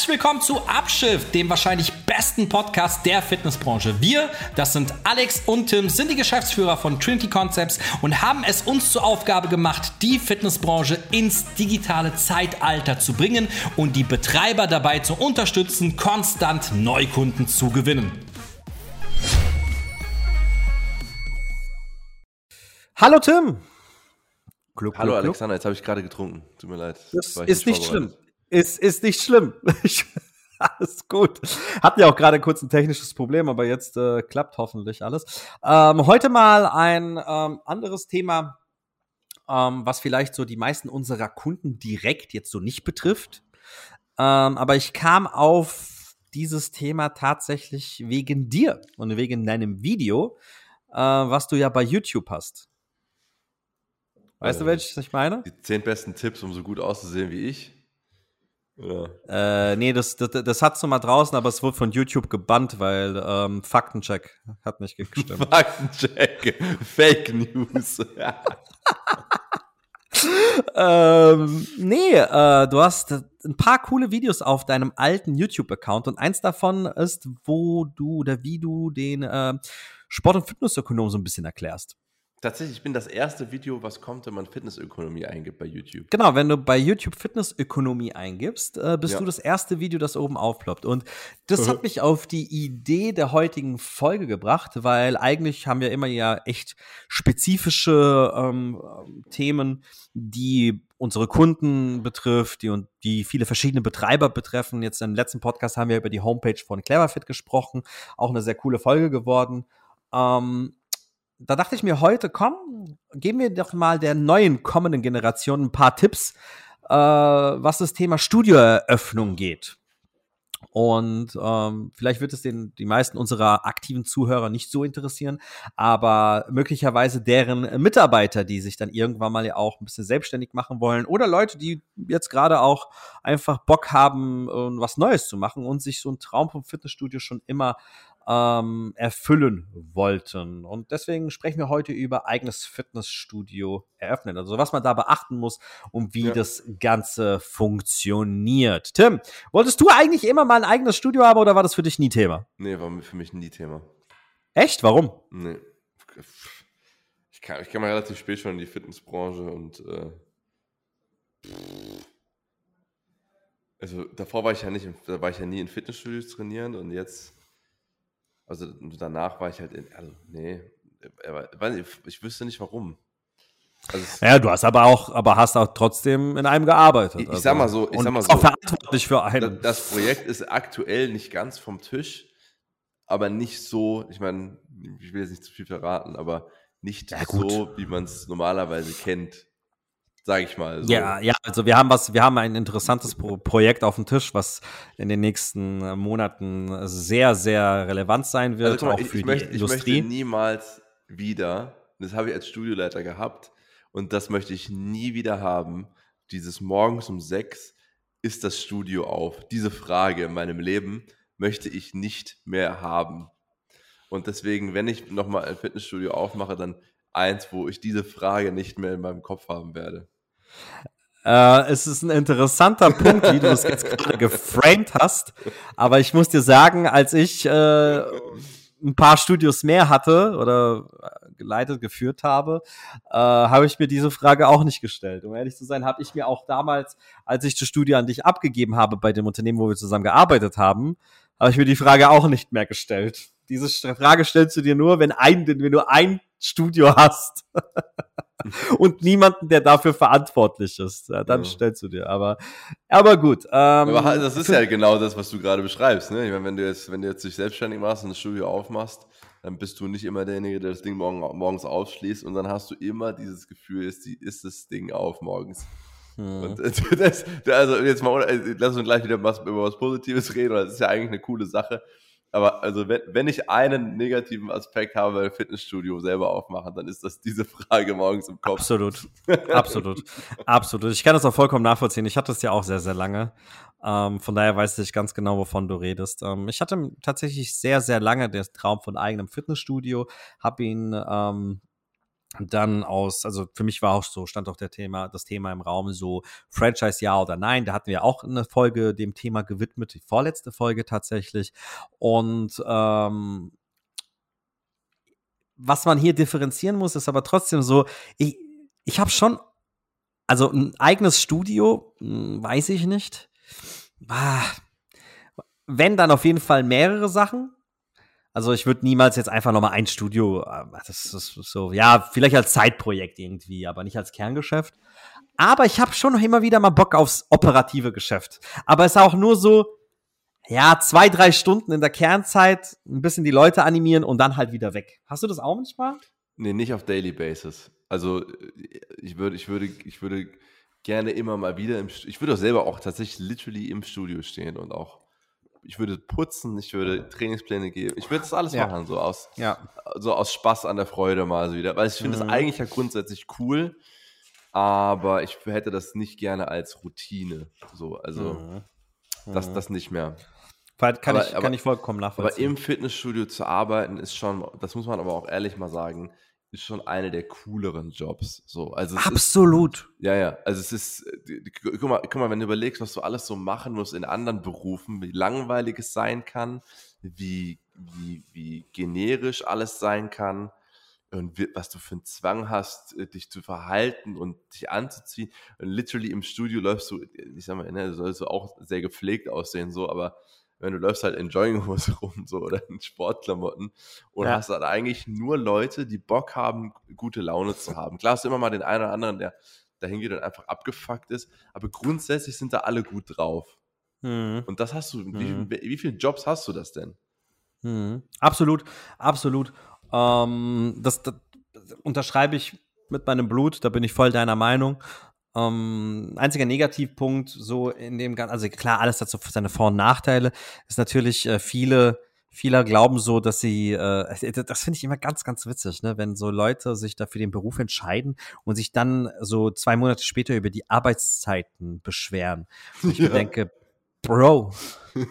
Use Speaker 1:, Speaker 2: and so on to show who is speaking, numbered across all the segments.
Speaker 1: Herzlich willkommen zu Abschiff, dem wahrscheinlich besten Podcast der Fitnessbranche. Wir, das sind Alex und Tim, sind die Geschäftsführer von Trinity Concepts und haben es uns zur Aufgabe gemacht, die Fitnessbranche ins digitale Zeitalter zu bringen und die Betreiber dabei zu unterstützen, konstant Neukunden zu gewinnen.
Speaker 2: Hallo Tim.
Speaker 3: Gluck, Hallo Alexander, jetzt habe ich gerade getrunken. Tut mir leid.
Speaker 2: Das ist nicht schlimm. Ist, ist nicht schlimm. alles gut. Hatten ja auch gerade kurz ein technisches Problem, aber jetzt äh, klappt hoffentlich alles. Ähm, heute mal ein ähm, anderes Thema, ähm, was vielleicht so die meisten unserer Kunden direkt jetzt so nicht betrifft. Ähm, aber ich kam auf dieses Thema tatsächlich wegen dir und wegen deinem Video, äh, was du ja bei YouTube hast. Weißt äh, du, welches ich meine?
Speaker 3: Die zehn besten Tipps, um so gut auszusehen wie ich.
Speaker 2: Äh, nee, das, das, das hat's noch mal draußen, aber es wurde von YouTube gebannt, weil ähm, Faktencheck hat nicht gestimmt.
Speaker 3: Faktencheck, Fake News.
Speaker 2: ähm, nee, äh, du hast ein paar coole Videos auf deinem alten YouTube-Account und eins davon ist, wo du oder wie du den äh, Sport- und Fitnessökonom so ein bisschen erklärst.
Speaker 3: Tatsächlich, ich bin das erste Video, was kommt, wenn man Fitnessökonomie eingibt bei YouTube.
Speaker 2: Genau, wenn du bei YouTube Fitnessökonomie eingibst, äh, bist ja. du das erste Video, das oben aufploppt. Und das hat mich auf die Idee der heutigen Folge gebracht, weil eigentlich haben wir immer ja echt spezifische ähm, Themen, die unsere Kunden betrifft, die und die viele verschiedene Betreiber betreffen. Jetzt im letzten Podcast haben wir über die Homepage von Cleverfit gesprochen, auch eine sehr coole Folge geworden. Ähm, da dachte ich mir heute, komm, geben wir doch mal der neuen kommenden Generation ein paar Tipps, äh, was das Thema Studioeröffnung geht. Und ähm, vielleicht wird es den die meisten unserer aktiven Zuhörer nicht so interessieren, aber möglicherweise deren Mitarbeiter, die sich dann irgendwann mal ja auch ein bisschen selbstständig machen wollen oder Leute, die jetzt gerade auch einfach Bock haben, äh, was Neues zu machen und sich so ein Traum vom Fitnessstudio schon immer ähm, erfüllen wollten. Und deswegen sprechen wir heute über eigenes Fitnessstudio eröffnen. Also was man da beachten muss und wie ja. das Ganze funktioniert. Tim, wolltest du eigentlich immer mal ein eigenes Studio haben oder war das für dich nie Thema?
Speaker 3: Nee, war für mich nie Thema.
Speaker 2: Echt? Warum?
Speaker 3: Nee. Ich kam, ich kam relativ spät schon in die Fitnessbranche und äh, also davor war ich ja nicht, da war ich ja nie in Fitnessstudios trainieren und jetzt also danach war ich halt, in, also nee, ich wüsste nicht warum.
Speaker 2: Also ja, du hast aber auch, aber hast auch trotzdem in einem gearbeitet.
Speaker 3: Ich, also. sag mal so, ich sag mal so.
Speaker 2: Auch verantwortlich für einen.
Speaker 3: Das Projekt ist aktuell nicht ganz vom Tisch, aber nicht so, ich meine, ich will jetzt nicht zu viel verraten, aber nicht ja, so, wie man es normalerweise kennt sage ich mal.
Speaker 2: So. Ja, ja, also wir haben was, wir haben ein interessantes Pro Projekt auf dem Tisch, was in den nächsten Monaten sehr, sehr relevant sein wird, also, mal, auch ich, für ich die möchte, Industrie.
Speaker 3: Ich möchte niemals wieder, das habe ich als Studioleiter gehabt und das möchte ich nie wieder haben, dieses morgens um sechs ist das Studio auf. Diese Frage in meinem Leben möchte ich nicht mehr haben. Und deswegen, wenn ich nochmal ein Fitnessstudio aufmache, dann eins, wo ich diese Frage nicht mehr in meinem Kopf haben werde.
Speaker 2: Äh, es ist ein interessanter Punkt, wie du es jetzt gerade geframed hast. Aber ich muss dir sagen, als ich äh, ein paar Studios mehr hatte oder geleitet, geführt habe, äh, habe ich mir diese Frage auch nicht gestellt. Um ehrlich zu sein, habe ich mir auch damals, als ich das Studio an dich abgegeben habe bei dem Unternehmen, wo wir zusammen gearbeitet haben, habe ich mir die Frage auch nicht mehr gestellt. Diese Frage stellst du dir nur, wenn ein, wenn du ein Studio hast. und niemanden, der dafür verantwortlich ist. Ja, dann ja. stellst du dir. Aber, aber gut.
Speaker 3: Ähm, aber das ist ja genau das, was du gerade beschreibst. Ne? Ich meine, wenn du jetzt, wenn du jetzt dich selbstständig machst und das Studio aufmachst, dann bist du nicht immer derjenige, der das Ding morgen, morgens aufschließt und dann hast du immer dieses Gefühl, ist, die, ist das Ding auf morgens. Hm. Und das, also jetzt mal, lass uns gleich wieder was, über was Positives reden, weil das ist ja eigentlich eine coole Sache. Aber also wenn, wenn ich einen negativen Aspekt habe, weil Fitnessstudio selber aufmachen, dann ist das diese Frage morgens im Kopf.
Speaker 2: Absolut, absolut, absolut. Ich kann das auch vollkommen nachvollziehen. Ich hatte es ja auch sehr, sehr lange. Ähm, von daher weiß ich ganz genau, wovon du redest. Ähm, ich hatte tatsächlich sehr, sehr lange den Traum von eigenem Fitnessstudio, habe ihn ähm, dann aus, also für mich war auch so, stand auch der Thema, das Thema im Raum so Franchise ja oder nein. Da hatten wir auch eine Folge dem Thema gewidmet, die vorletzte Folge tatsächlich. Und ähm, was man hier differenzieren muss, ist aber trotzdem so, ich, ich habe schon, also ein eigenes Studio, hm, weiß ich nicht. Ah, wenn, dann auf jeden Fall mehrere Sachen. Also ich würde niemals jetzt einfach nochmal ein Studio, äh, das ist so, ja, vielleicht als Zeitprojekt irgendwie, aber nicht als Kerngeschäft. Aber ich habe schon immer wieder mal Bock aufs operative Geschäft. Aber es ist auch nur so, ja, zwei, drei Stunden in der Kernzeit, ein bisschen die Leute animieren und dann halt wieder weg. Hast du das auch manchmal?
Speaker 3: Nee, nicht auf Daily Basis. Also ich würde, ich würde, ich würde gerne immer mal wieder im, ich würde auch selber auch tatsächlich literally im Studio stehen und auch ich würde putzen, ich würde Trainingspläne geben, ich würde das alles ja. machen, so aus, ja. so aus Spaß an der Freude mal so wieder. Weil ich finde es mhm. eigentlich ja grundsätzlich cool, aber ich hätte das nicht gerne als Routine. So, also mhm. Das, mhm. das nicht mehr.
Speaker 2: Kann, aber, ich, kann aber, ich vollkommen nachvollziehen.
Speaker 3: Aber im Fitnessstudio zu arbeiten ist schon, das muss man aber auch ehrlich mal sagen, ist schon eine der cooleren Jobs. So, also
Speaker 2: Absolut.
Speaker 3: Ist, ja, ja. Also es ist, guck mal, guck mal, wenn du überlegst, was du alles so machen musst in anderen Berufen, wie langweilig es sein kann, wie, wie, wie generisch alles sein kann und was du für einen Zwang hast, äh, dich zu verhalten und dich anzuziehen. Und literally im Studio läufst du, ich sag mal, ne, sollst du auch sehr gepflegt aussehen, so, aber wenn du läufst halt in Jogginghose rum so oder in Sportklamotten und ja. hast halt eigentlich nur Leute, die Bock haben, gute Laune zu haben. Klar hast du immer mal den einen oder anderen, der dahin geht und einfach abgefuckt ist, aber grundsätzlich sind da alle gut drauf. Mhm. Und das hast du, mhm. wie, wie viele Jobs hast du das denn?
Speaker 2: Mhm. Absolut, absolut. Ähm, das, das unterschreibe ich mit meinem Blut, da bin ich voll deiner Meinung. Ähm, einziger Negativpunkt so in dem Ganzen, also klar, alles hat so seine Vor- und Nachteile, ist natürlich äh, viele, viele glauben so, dass sie, äh, das finde ich immer ganz, ganz witzig, ne, wenn so Leute sich da für den Beruf entscheiden und sich dann so zwei Monate später über die Arbeitszeiten beschweren. Und ich ja. denke, Bro,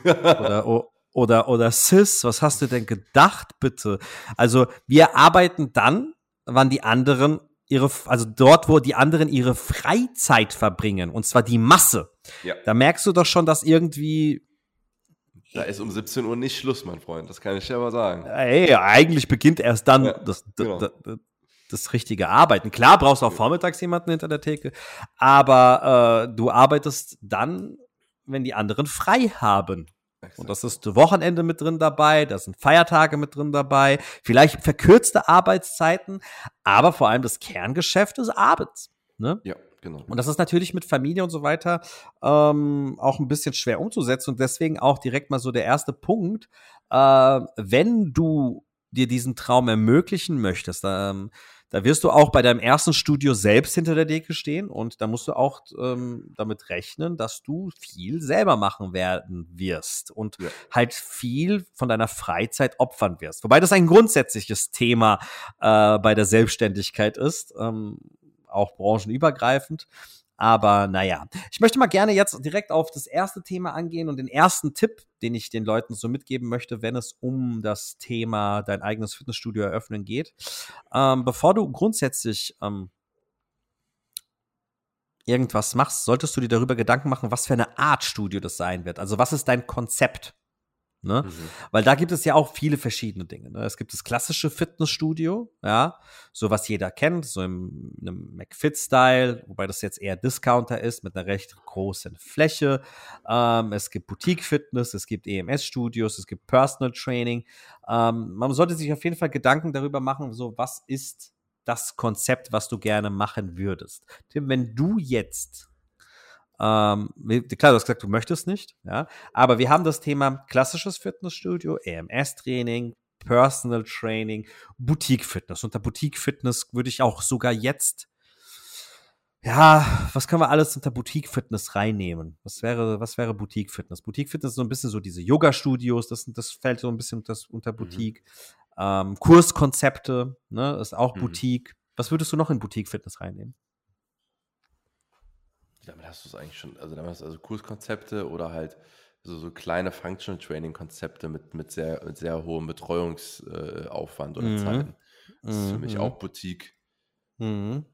Speaker 2: oder, oder, oder Sis, was hast du denn gedacht, bitte? Also, wir arbeiten dann, wann die anderen ihre, also dort, wo die anderen ihre Freizeit verbringen, und zwar die Masse. Ja. Da merkst du doch schon, dass irgendwie.
Speaker 3: Da ist um 17 Uhr nicht Schluss, mein Freund. Das kann ich dir aber sagen.
Speaker 2: Ey, eigentlich beginnt erst dann ja, das, genau. das, das, das, richtige Arbeiten. Klar brauchst du auch vormittags jemanden hinter der Theke, aber äh, du arbeitest dann, wenn die anderen frei haben. Und das ist Wochenende mit drin dabei, da sind Feiertage mit drin dabei, vielleicht verkürzte Arbeitszeiten, aber vor allem das Kerngeschäft ist abends. Ne?
Speaker 3: Ja, genau.
Speaker 2: Und das ist natürlich mit Familie und so weiter ähm, auch ein bisschen schwer umzusetzen und deswegen auch direkt mal so der erste Punkt, äh, wenn du dir diesen Traum ermöglichen möchtest, ähm, da wirst du auch bei deinem ersten Studio selbst hinter der Decke stehen und da musst du auch ähm, damit rechnen, dass du viel selber machen werden wirst und ja. halt viel von deiner Freizeit opfern wirst. Wobei das ein grundsätzliches Thema äh, bei der Selbstständigkeit ist, ähm, auch branchenübergreifend. Aber naja, ich möchte mal gerne jetzt direkt auf das erste Thema angehen und den ersten Tipp, den ich den Leuten so mitgeben möchte, wenn es um das Thema dein eigenes Fitnessstudio eröffnen geht. Ähm, bevor du grundsätzlich ähm, irgendwas machst, solltest du dir darüber Gedanken machen, was für eine Art Studio das sein wird. Also was ist dein Konzept? Ne? Mhm. Weil da gibt es ja auch viele verschiedene Dinge. Ne? Es gibt das klassische Fitnessstudio, ja, so was jeder kennt, so im, einem McFit-Style, wobei das jetzt eher Discounter ist mit einer recht großen Fläche. Ähm, es gibt Boutique-Fitness, es gibt EMS-Studios, es gibt Personal Training. Ähm, man sollte sich auf jeden Fall Gedanken darüber machen, so was ist das Konzept, was du gerne machen würdest. Tim, wenn du jetzt ähm, klar, du hast gesagt, du möchtest nicht, ja. Aber wir haben das Thema klassisches Fitnessstudio, EMS-Training, Personal Training, Boutique-Fitness. Unter Boutique-Fitness würde ich auch sogar jetzt, ja, was können wir alles unter Boutique-Fitness reinnehmen? Was wäre, was wäre Boutique-Fitness? Boutique-Fitness ist so ein bisschen so diese Yoga-Studios, das, das fällt so ein bisschen das, unter mhm. Boutique. Mhm. Ähm, Kurskonzepte, ne, ist auch mhm. Boutique. Was würdest du noch in Boutique-Fitness reinnehmen?
Speaker 3: Damit hast du es eigentlich schon, also damit hast du also Kurskonzepte oder halt so, so kleine Functional Training Konzepte mit, mit, sehr, mit sehr hohem Betreuungsaufwand oder mhm. Zeiten. Das ist für mich mhm. auch Boutique. Mhm.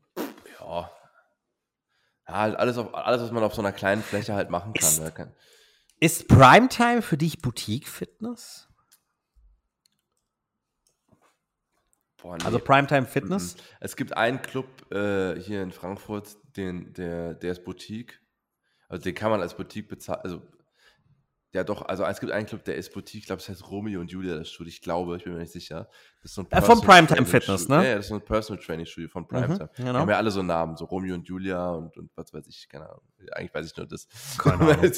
Speaker 3: Ja. Ja, halt alles, auf, alles, was man auf so einer kleinen Fläche halt machen kann.
Speaker 2: Ist,
Speaker 3: ne? kann.
Speaker 2: ist Primetime für dich Boutique-Fitness?
Speaker 3: Boah, nee.
Speaker 2: Also Primetime Fitness?
Speaker 3: Mhm. Es gibt einen Club äh, hier in Frankfurt, den, der, der ist Boutique. Also den kann man als Boutique bezahlen. Also ja, doch, also es gibt einen Club, der ist Boutique, ich glaube, es heißt Romeo und Julia, das Studio, ich glaube, ich bin mir nicht sicher.
Speaker 2: Das ist so ein äh, von Primetime Fitness, ne?
Speaker 3: Ja, ja, das ist so ein Personal Training Studio von Primetime. Mhm, genau. Die haben ja alle so Namen, so Romeo und Julia und, und was weiß ich, keine Ahnung. Eigentlich weiß ich nur das. Keine Ahnung.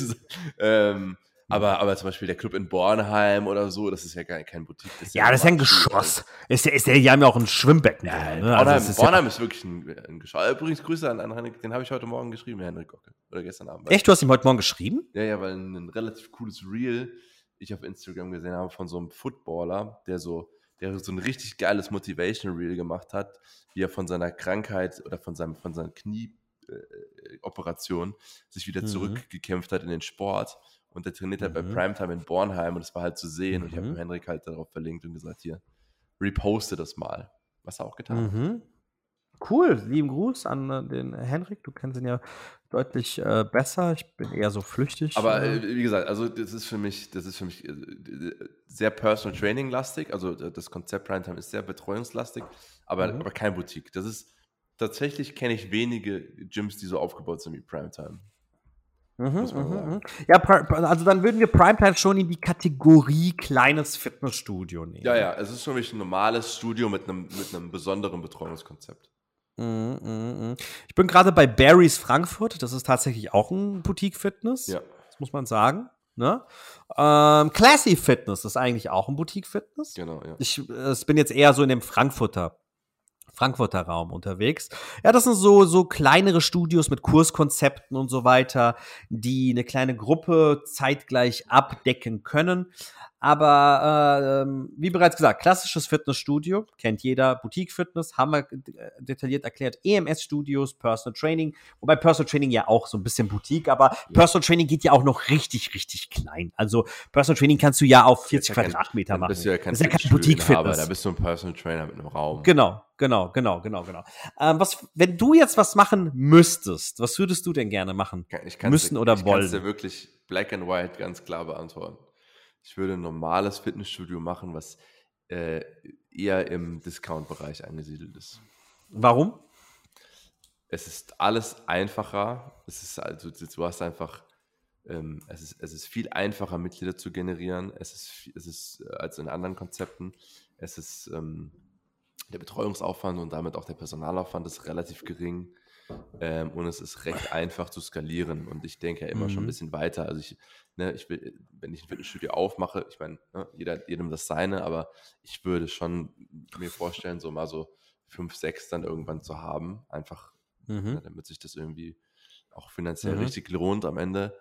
Speaker 3: ähm, aber, aber zum Beispiel der Club in Bornheim oder so, das ist ja gar kein Boutique.
Speaker 2: Das ja, ja, das ist ja ein Geschoss. Ist ja, ist ja, die haben ja auch ein Schwimmbecken.
Speaker 3: Ja, drin, ne? Bornheim, also ist, Bornheim ja ist wirklich ein, ein Geschoss. Übrigens, Grüße an, an Henrik, den habe ich heute Morgen geschrieben, Henrik Gocke. Oder gestern Abend.
Speaker 2: Echt, du hast ihm heute Morgen geschrieben?
Speaker 3: Ja, ja, weil ein, ein relativ cooles Reel ich auf Instagram gesehen habe von so einem Footballer, der so, der so ein richtig geiles Motivation Reel gemacht hat, wie er von seiner Krankheit oder von seinem, von seiner Knieoperation äh, sich wieder mhm. zurückgekämpft hat in den Sport und der trainiert halt mhm. bei Primetime in Bornheim und das war halt zu sehen. Mhm. Und ich habe Henrik halt darauf verlinkt und gesagt, hier, reposte das mal. Was er auch getan hat.
Speaker 2: Mhm. Cool, lieben Gruß an äh, den Henrik. Du kennst ihn ja deutlich äh, besser. Ich bin eher so flüchtig.
Speaker 3: Aber äh, wie gesagt, also das ist für mich, das ist für mich äh, sehr Personal Training lastig. Also das Konzept Primetime ist sehr betreuungslastig, aber, mhm. aber kein Boutique. Das ist tatsächlich kenne ich wenige Gyms, die so aufgebaut sind wie Primetime.
Speaker 2: Mhm, mhm, mhm. Ja, also dann würden wir Primetime schon in die Kategorie kleines Fitnessstudio nehmen.
Speaker 3: Ja, ja, es ist für mich ein normales Studio mit einem, mit einem besonderen Betreuungskonzept.
Speaker 2: Mhm, ich bin gerade bei Barry's Frankfurt. Das ist tatsächlich auch ein Boutique-Fitness. Ja. Das muss man sagen. Ne? Ähm, Classy Fitness ist eigentlich auch ein Boutique-Fitness.
Speaker 3: Genau, ja.
Speaker 2: Ich, ich bin jetzt eher so in dem Frankfurter Frankfurter Raum unterwegs. Ja, das sind so, so kleinere Studios mit Kurskonzepten und so weiter, die eine kleine Gruppe zeitgleich abdecken können. Aber äh, wie bereits gesagt, klassisches Fitnessstudio, kennt jeder, Boutique-Fitness, haben wir äh, detailliert erklärt, EMS-Studios, Personal Training, wobei Personal Training ja auch so ein bisschen Boutique, aber ja. Personal Training geht ja auch noch richtig, richtig klein. Also Personal Training kannst du ja auf 40 ja Quadratmeter kein, machen.
Speaker 3: Bist du ja kein das ist ja kein Boutique-Fitness. Da bist du ein Personal Trainer mit einem Raum.
Speaker 2: Genau, genau, genau, genau, genau. Ähm, was, wenn du jetzt was machen müsstest, was würdest du denn gerne machen?
Speaker 3: Ich Müssen oder ich wollen? Ich kann dir wirklich black and white ganz klar beantworten. Ich würde ein normales Fitnessstudio machen, was äh, eher im Discount-Bereich angesiedelt ist.
Speaker 2: Warum?
Speaker 3: Es ist alles einfacher. Es ist also, du hast einfach, ähm, es, ist, es ist viel einfacher, Mitglieder zu generieren. Es ist, es ist äh, als in anderen Konzepten. Es ist ähm, der Betreuungsaufwand und damit auch der Personalaufwand ist relativ gering. Ähm, und es ist recht einfach zu skalieren. Und ich denke ja immer mhm. schon ein mhm. bisschen weiter. Also ich, ne, ich will, wenn ich ein Fitnessstudio aufmache, ich meine, ne, jeder, jedem das seine, aber ich würde schon mir vorstellen, so mal so fünf, sechs dann irgendwann zu haben. Einfach, mhm. ne, damit sich das irgendwie auch finanziell mhm. richtig lohnt am Ende.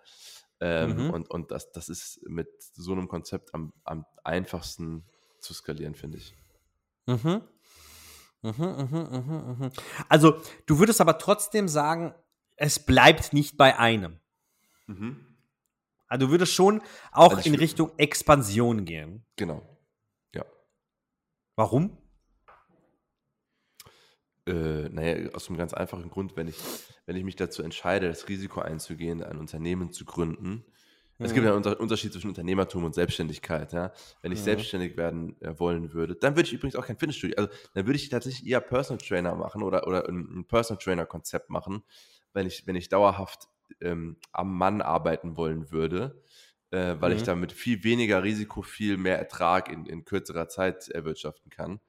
Speaker 3: Ähm, mhm. Und, und das, das ist mit so einem Konzept am, am einfachsten zu skalieren, finde ich.
Speaker 2: Mhm. Mhm, mhm, mhm. Also, du würdest aber trotzdem sagen, es bleibt nicht bei einem. Mhm. Also, du würdest schon auch also in Richtung Expansion gehen.
Speaker 3: Genau. Ja.
Speaker 2: Warum?
Speaker 3: Äh, naja, aus einem ganz einfachen Grund, wenn ich, wenn ich mich dazu entscheide, das Risiko einzugehen, ein Unternehmen zu gründen, es gibt ja einen Unterschied zwischen Unternehmertum und Selbstständigkeit. Ja? Wenn ich ja. selbstständig werden äh, wollen würde, dann würde ich übrigens auch kein Fitnessstudio, also dann würde ich tatsächlich eher Personal Trainer machen oder, oder ein, Personal Trainer Konzept machen, wenn ich, wenn ich dauerhaft ähm, am Mann arbeiten wollen würde, äh, weil mhm. ich damit viel weniger Risiko, viel mehr Ertrag in, in kürzerer Zeit erwirtschaften kann.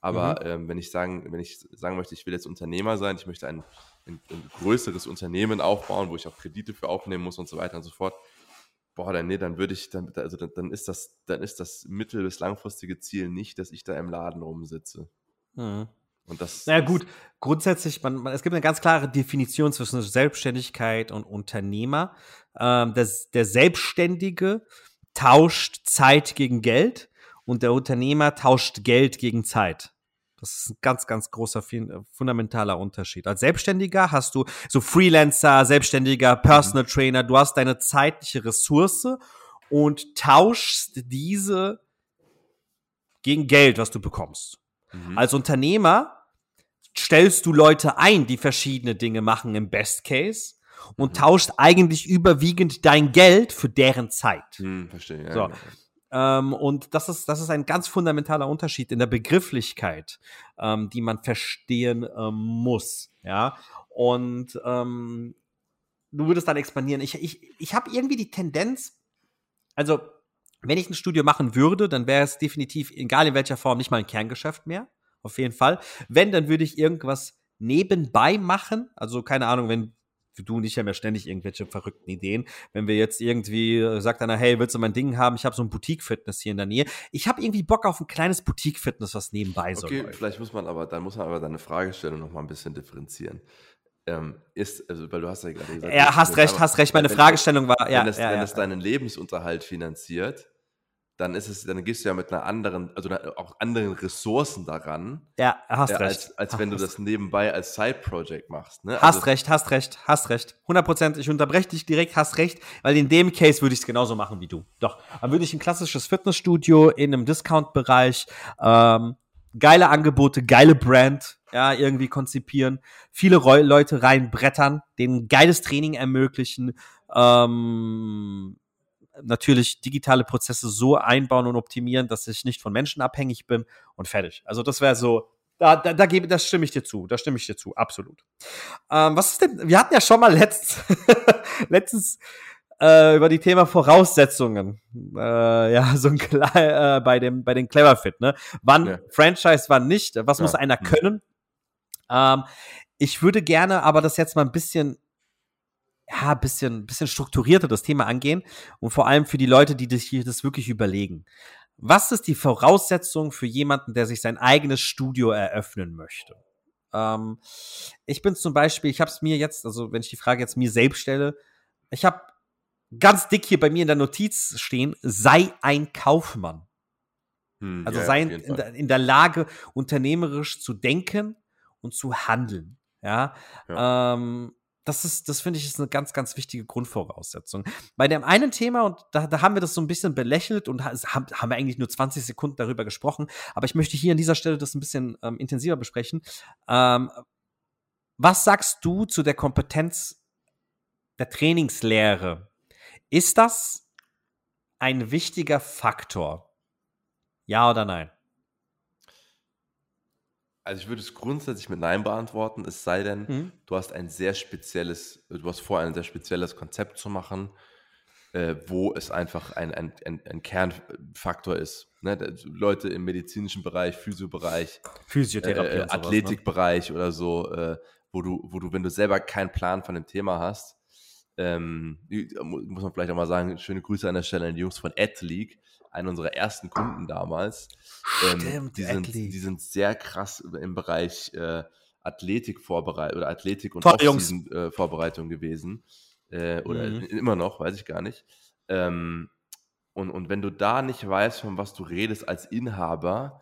Speaker 3: Aber mhm. ähm, wenn ich sagen, wenn ich sagen möchte, ich will jetzt Unternehmer sein, ich möchte ein, ein, ein größeres Unternehmen aufbauen, wo ich auch Kredite für aufnehmen muss und so weiter und so fort, boah, dann, nee, dann würde ich, dann, also dann, dann, ist das, dann ist das mittel- bis langfristige Ziel nicht, dass ich da im Laden rumsitze.
Speaker 2: Mhm. Und das. Na ja, gut, grundsätzlich, man, man, es gibt eine ganz klare Definition zwischen Selbstständigkeit und Unternehmer. Ähm, das, der Selbstständige tauscht Zeit gegen Geld und der Unternehmer tauscht Geld gegen Zeit. Das ist ein ganz, ganz großer, äh, fundamentaler Unterschied. Als Selbstständiger hast du so Freelancer, Selbstständiger, Personal mhm. Trainer, du hast deine zeitliche Ressource und tauschst diese gegen Geld, was du bekommst. Mhm. Als Unternehmer stellst du Leute ein, die verschiedene Dinge machen im Best Case und mhm. tauscht eigentlich überwiegend dein Geld für deren Zeit.
Speaker 3: Hm, verstehe. Ja,
Speaker 2: so.
Speaker 3: genau.
Speaker 2: Ähm, und das ist, das ist ein ganz fundamentaler Unterschied in der Begrifflichkeit, ähm, die man verstehen ähm, muss. Ja. Und ähm, du würdest dann expandieren. Ich, ich, ich habe irgendwie die Tendenz, also wenn ich ein Studio machen würde, dann wäre es definitiv, egal in welcher Form, nicht mal ein Kerngeschäft mehr. Auf jeden Fall. Wenn, dann würde ich irgendwas nebenbei machen. Also keine Ahnung, wenn du haben ja ständig irgendwelche verrückten Ideen. Wenn wir jetzt irgendwie, äh, sagt einer, hey, willst du mein Ding haben? Ich habe so ein Boutique-Fitness hier in der Nähe. Ich habe irgendwie Bock auf ein kleines Boutique-Fitness, was nebenbei
Speaker 3: so Okay, läuft. vielleicht muss man aber, dann muss man aber deine Fragestellung noch mal ein bisschen differenzieren. Ähm, ist, also, weil du hast ja gerade gesagt.
Speaker 2: Ja, hast recht, hast recht. Meine Fragestellung war, ja.
Speaker 3: Wenn es,
Speaker 2: ja,
Speaker 3: wenn
Speaker 2: ja.
Speaker 3: es deinen Lebensunterhalt finanziert, dann ist es, dann gehst du ja mit einer anderen, also auch anderen Ressourcen daran.
Speaker 2: Ja, hast
Speaker 3: äh,
Speaker 2: recht.
Speaker 3: Als, als wenn du das nebenbei als Side-Project machst. Ne?
Speaker 2: Hast also, recht, hast recht, hast recht. 100 Prozent. Ich unterbreche dich direkt, hast recht, weil in dem Case würde ich es genauso machen wie du. Doch, dann würde ich ein klassisches Fitnessstudio in einem Discount-Bereich, ähm, geile Angebote, geile Brand, ja, irgendwie konzipieren, viele Leute reinbrettern, denen geiles Training ermöglichen, ähm, natürlich digitale Prozesse so einbauen und optimieren, dass ich nicht von Menschen abhängig bin und fertig. Also das wäre so, da, da, da gebe, das stimme ich dir zu, da stimme ich dir zu, absolut. Ähm, was ist denn, wir hatten ja schon mal letztens, letztens äh, über die Thema Voraussetzungen, äh, ja, so ein äh, bei dem, bei den Cleverfit, ne? Wann ja. Franchise, wann nicht, was ja. muss einer mhm. können? Ähm, ich würde gerne aber das jetzt mal ein bisschen ja, bisschen, bisschen strukturierter das Thema angehen und vor allem für die Leute, die das hier das wirklich überlegen. Was ist die Voraussetzung für jemanden, der sich sein eigenes Studio eröffnen möchte? Ähm, ich bin zum Beispiel, ich habe es mir jetzt, also wenn ich die Frage jetzt mir selbst stelle, ich habe ganz dick hier bei mir in der Notiz stehen, sei ein Kaufmann. Hm, also ja, sei in, in der Lage, unternehmerisch zu denken und zu handeln. Ja, ja. Ähm, das ist, das finde ich, ist eine ganz, ganz wichtige Grundvoraussetzung. Bei dem einen Thema, und da, da haben wir das so ein bisschen belächelt und haben, haben wir eigentlich nur 20 Sekunden darüber gesprochen, aber ich möchte hier an dieser Stelle das ein bisschen ähm, intensiver besprechen. Ähm, was sagst du zu der Kompetenz der Trainingslehre? Ist das ein wichtiger Faktor? Ja oder nein?
Speaker 3: Also ich würde es grundsätzlich mit Nein beantworten, es sei denn, mhm. du hast ein sehr spezielles, du hast vor, ein sehr spezielles Konzept zu machen, äh, wo es einfach ein, ein, ein, ein Kernfaktor ist. Ne? Leute im medizinischen Bereich, Physiobereich,
Speaker 2: Physiotherapie,
Speaker 3: äh, Athletikbereich ne? oder so, äh, wo du, wo du, wenn du selber keinen Plan von dem Thema hast, ähm, muss man vielleicht auch mal sagen, schöne Grüße an der Stelle an die Jungs von Athleague, einer unserer ersten Kunden damals. Ähm, Stimmt, die, sind, die sind sehr krass im Bereich äh, Athletik vorbereitet oder Athletik und Off-Season-Vorbereitung äh, gewesen. Äh, oder mhm. immer noch, weiß ich gar nicht. Ähm, und, und wenn du da nicht weißt, von was du redest als Inhaber,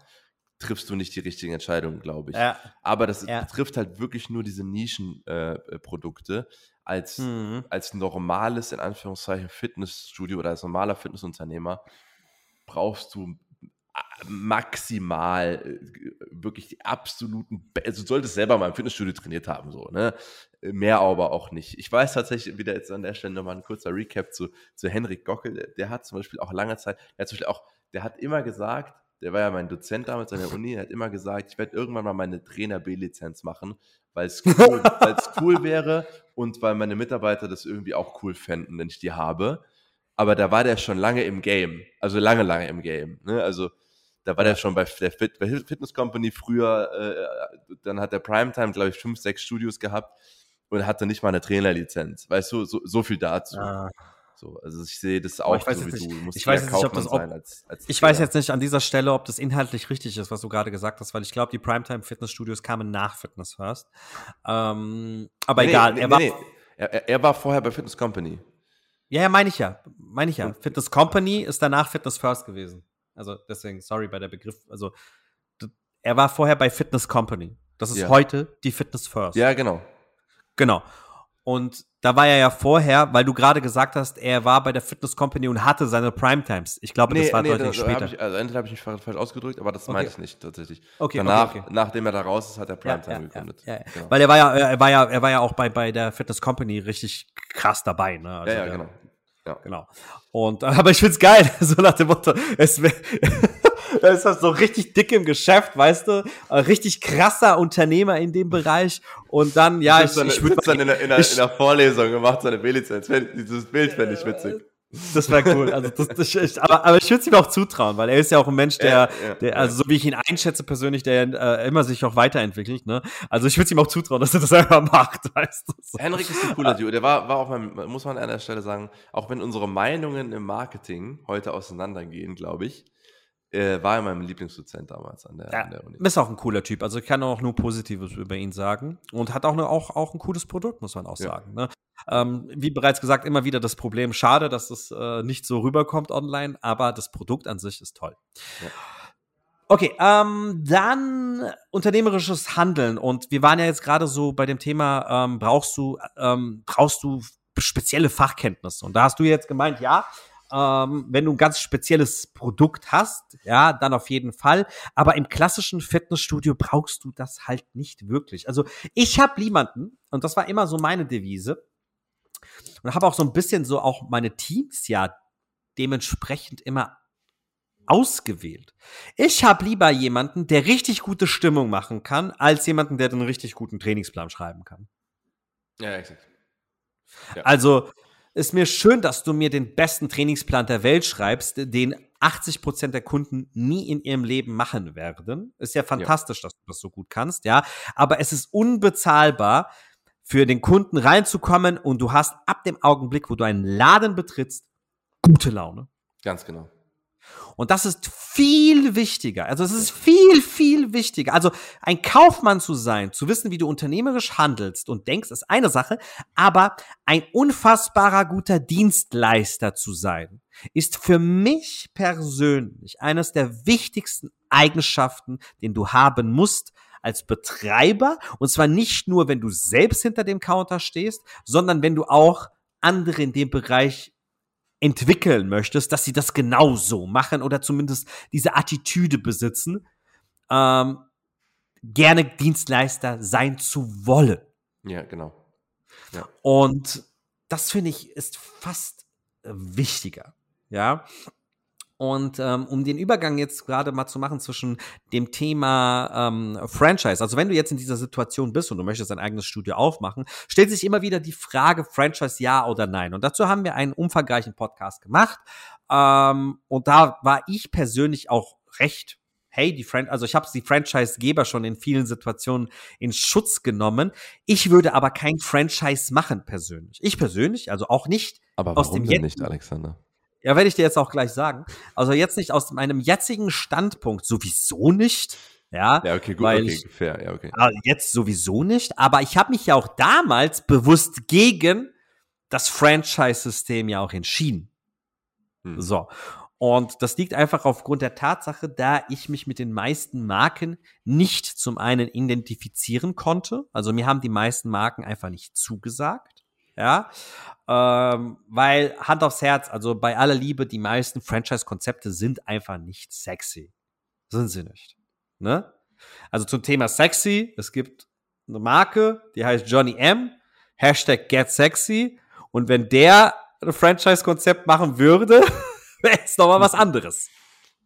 Speaker 3: triffst du nicht die richtigen Entscheidungen, glaube ich. Ja. Aber das ja. betrifft halt wirklich nur diese Nischenprodukte. Äh, als, mhm. als normales, in Anführungszeichen, Fitnessstudio oder als normaler Fitnessunternehmer brauchst du maximal äh, wirklich die absoluten, also du solltest selber mal im Fitnessstudio trainiert haben, so, ne? Mehr aber auch nicht. Ich weiß tatsächlich, wieder jetzt an der Stelle nochmal ein kurzer Recap zu, zu Henrik Gockel, der, der, hat zum Beispiel auch lange Zeit, der hat zum Beispiel auch, der hat immer gesagt, der war ja mein Dozent damals an der Uni, der hat immer gesagt, ich werde irgendwann mal meine Trainer B-Lizenz machen, weil es cool, cool wäre und weil meine Mitarbeiter das irgendwie auch cool fänden, wenn ich die habe aber da war der schon lange im Game. Also lange, lange im Game. Ne? Also da war der schon bei der Fit bei Fitness Company früher, äh, dann hat der Primetime, glaube ich, fünf, sechs Studios gehabt und hatte nicht mal eine Trainerlizenz. Weißt du, so, so viel dazu. Ah. So, also ich sehe das auch
Speaker 2: ich weiß
Speaker 3: so wie
Speaker 2: nicht,
Speaker 3: du. du
Speaker 2: ich weiß jetzt nicht, ob das ob, als, als Ich weiß jetzt nicht an dieser Stelle, ob das inhaltlich richtig ist, was du gerade gesagt hast, weil ich glaube, die Primetime Fitnessstudios kamen nach Fitness First. Ähm, aber nee, egal,
Speaker 3: nee,
Speaker 2: er
Speaker 3: nee, war er, er, war vorher bei Fitness Company.
Speaker 2: Ja, ja, meine ich ja. Meine ich ja. Fitness Company ist danach Fitness First gewesen. Also deswegen, sorry bei der Begriff. Also er war vorher bei Fitness Company. Das ist ja. heute die Fitness First.
Speaker 3: Ja, genau.
Speaker 2: Genau. Und da war er ja vorher, weil du gerade gesagt hast, er war bei der Fitness Company und hatte seine Primetimes. Ich glaube,
Speaker 3: nee,
Speaker 2: das war
Speaker 3: nee,
Speaker 2: deutlich
Speaker 3: da,
Speaker 2: später.
Speaker 3: Ich, also entweder habe ich mich falsch ausgedrückt, aber das
Speaker 2: Okay.
Speaker 3: meinte ich nicht tatsächlich.
Speaker 2: Okay,
Speaker 3: Danach,
Speaker 2: okay, okay.
Speaker 3: nachdem er da raus ist, hat er
Speaker 2: Ja,
Speaker 3: Primetime
Speaker 2: ja,
Speaker 3: gegründet.
Speaker 2: Ja, ja.
Speaker 3: Genau.
Speaker 2: Weil er war ja, er war ja, er war ja auch bei, bei der Fitness Company richtig krass dabei, ne? Also
Speaker 3: ja, ja, genau. Ja.
Speaker 2: Genau. Und, aber ich find's geil, so nach dem Motto, es wär, da ist das so richtig dick im Geschäft, weißt du, Äh, richtig krasser Unternehmer in dem Bereich und dann, ja, ich,
Speaker 3: dann,
Speaker 2: ich würde
Speaker 3: dann in, der, in,
Speaker 2: ich-
Speaker 3: in der Vorlesung und macht seine B-Lizenz. Dieses Bild fände ich witzig.
Speaker 2: Das wäre cool. Also das, das, ich, aber, aber ich würde es ihm auch zutrauen, weil er ist ja auch ein Mensch, der,
Speaker 3: Ja, ja,
Speaker 2: der also so wie ich ihn einschätze persönlich, der äh, immer sich auch weiterentwickelt. Ne? Also ich würde es ihm auch zutrauen, dass er das einfach macht, weißt du. So.
Speaker 3: Henrik ist ein cooler Dude. Der war, war auch mal, muss man an der Stelle sagen, auch wenn unsere Meinungen im Marketing heute auseinandergehen, glaube ich, äh, war er mein Lieblingsdozent damals an der,
Speaker 2: Ja,
Speaker 3: an der Uni.
Speaker 2: ist auch ein cooler Typ. Also ich kann auch nur Positives über ihn sagen. Und hat auch, ne, auch, auch ein cooles Produkt, muss man auch
Speaker 3: Ja.
Speaker 2: sagen. Ne? Ähm, wie bereits gesagt, immer wieder das Problem. Schade, dass es äh, nicht so rüberkommt online, aber das Produkt an sich ist toll.
Speaker 3: Ja.
Speaker 2: Okay, ähm, dann unternehmerisches Handeln. Und wir waren ja jetzt gerade so bei dem Thema, ähm, brauchst du, ähm, brauchst du spezielle Fachkenntnisse? Und da hast du jetzt gemeint, ja, ähm, wenn du ein ganz spezielles Produkt hast, ja, dann auf jeden Fall. Aber im klassischen Fitnessstudio brauchst du das halt nicht wirklich. Also ich habe niemanden, und das war immer so meine Devise, und habe auch so ein bisschen so auch meine Teams ja dementsprechend immer ausgewählt. Ich habe lieber jemanden, der richtig gute Stimmung machen kann, als jemanden, der den richtig guten Trainingsplan schreiben kann.
Speaker 3: Ja, ja, exakt.
Speaker 2: Also ist mir schön, dass du mir den besten Trainingsplan der Welt schreibst, den 80% der Kunden nie in ihrem Leben machen werden. Ist ja fantastisch, dass du das so gut kannst, ja. Aber es ist unbezahlbar, für den Kunden reinzukommen und du hast ab dem Augenblick, wo du einen Laden betrittst, gute Laune.
Speaker 3: Ganz genau.
Speaker 2: Und das ist viel wichtiger. Also es ist viel, viel wichtiger. Also ein Kaufmann zu sein, zu wissen, wie du unternehmerisch handelst und denkst, ist eine Sache, aber ein unfassbarer guter Dienstleister zu sein, ist für mich persönlich eines der wichtigsten Eigenschaften, den du haben musst als Betreiber. Und zwar nicht nur, wenn du selbst hinter dem Counter stehst, sondern wenn du auch andere in dem Bereich entwickeln möchtest, dass sie das genauso machen oder zumindest diese Attitüde besitzen, ähm, gerne Dienstleister sein zu wollen.
Speaker 3: Ja, genau.
Speaker 2: Und das finde ich ist fast wichtiger, ja. Und ähm, um den Übergang jetzt gerade mal zu machen zwischen dem Thema ähm, Franchise, also wenn du jetzt in dieser Situation bist und du möchtest dein eigenes Studio aufmachen, stellt sich immer wieder die Frage Franchise ja oder nein. Und dazu haben wir einen umfangreichen Podcast gemacht. Ähm, und da war ich persönlich auch recht hey, die Fran also ich habe die Franchise-Geber schon in vielen Situationen in Schutz genommen. Ich würde aber kein Franchise machen persönlich. Ich persönlich, also auch nicht
Speaker 3: Aber
Speaker 2: Aus
Speaker 3: warum
Speaker 2: dem
Speaker 3: denn nicht, Alexander?
Speaker 2: Ja, werde ich dir jetzt auch gleich sagen. Also jetzt nicht aus meinem jetzigen Standpunkt sowieso nicht. Ja,
Speaker 3: Ja, okay, gut, okay,
Speaker 2: ich-
Speaker 3: fair, ja, okay.
Speaker 2: Ah, jetzt sowieso nicht. Aber ich habe mich ja auch damals bewusst gegen das Franchise-System ja auch entschieden.
Speaker 3: Hm.
Speaker 2: So. Und das liegt einfach aufgrund der Tatsache, da ich mich mit den meisten Marken nicht zum einen identifizieren konnte. Also mir haben die meisten Marken einfach nicht zugesagt. Ja. Ähm, weil Hand aufs Herz, also bei aller Liebe, die meisten Franchise-Konzepte sind einfach nicht sexy. Sind sie nicht. Ne? Also zum Thema sexy, es gibt eine Marke, die heißt Johnny M. Hashtag Get Sexy. Und wenn der ein Franchise-Konzept machen würde, wäre es nochmal was anderes.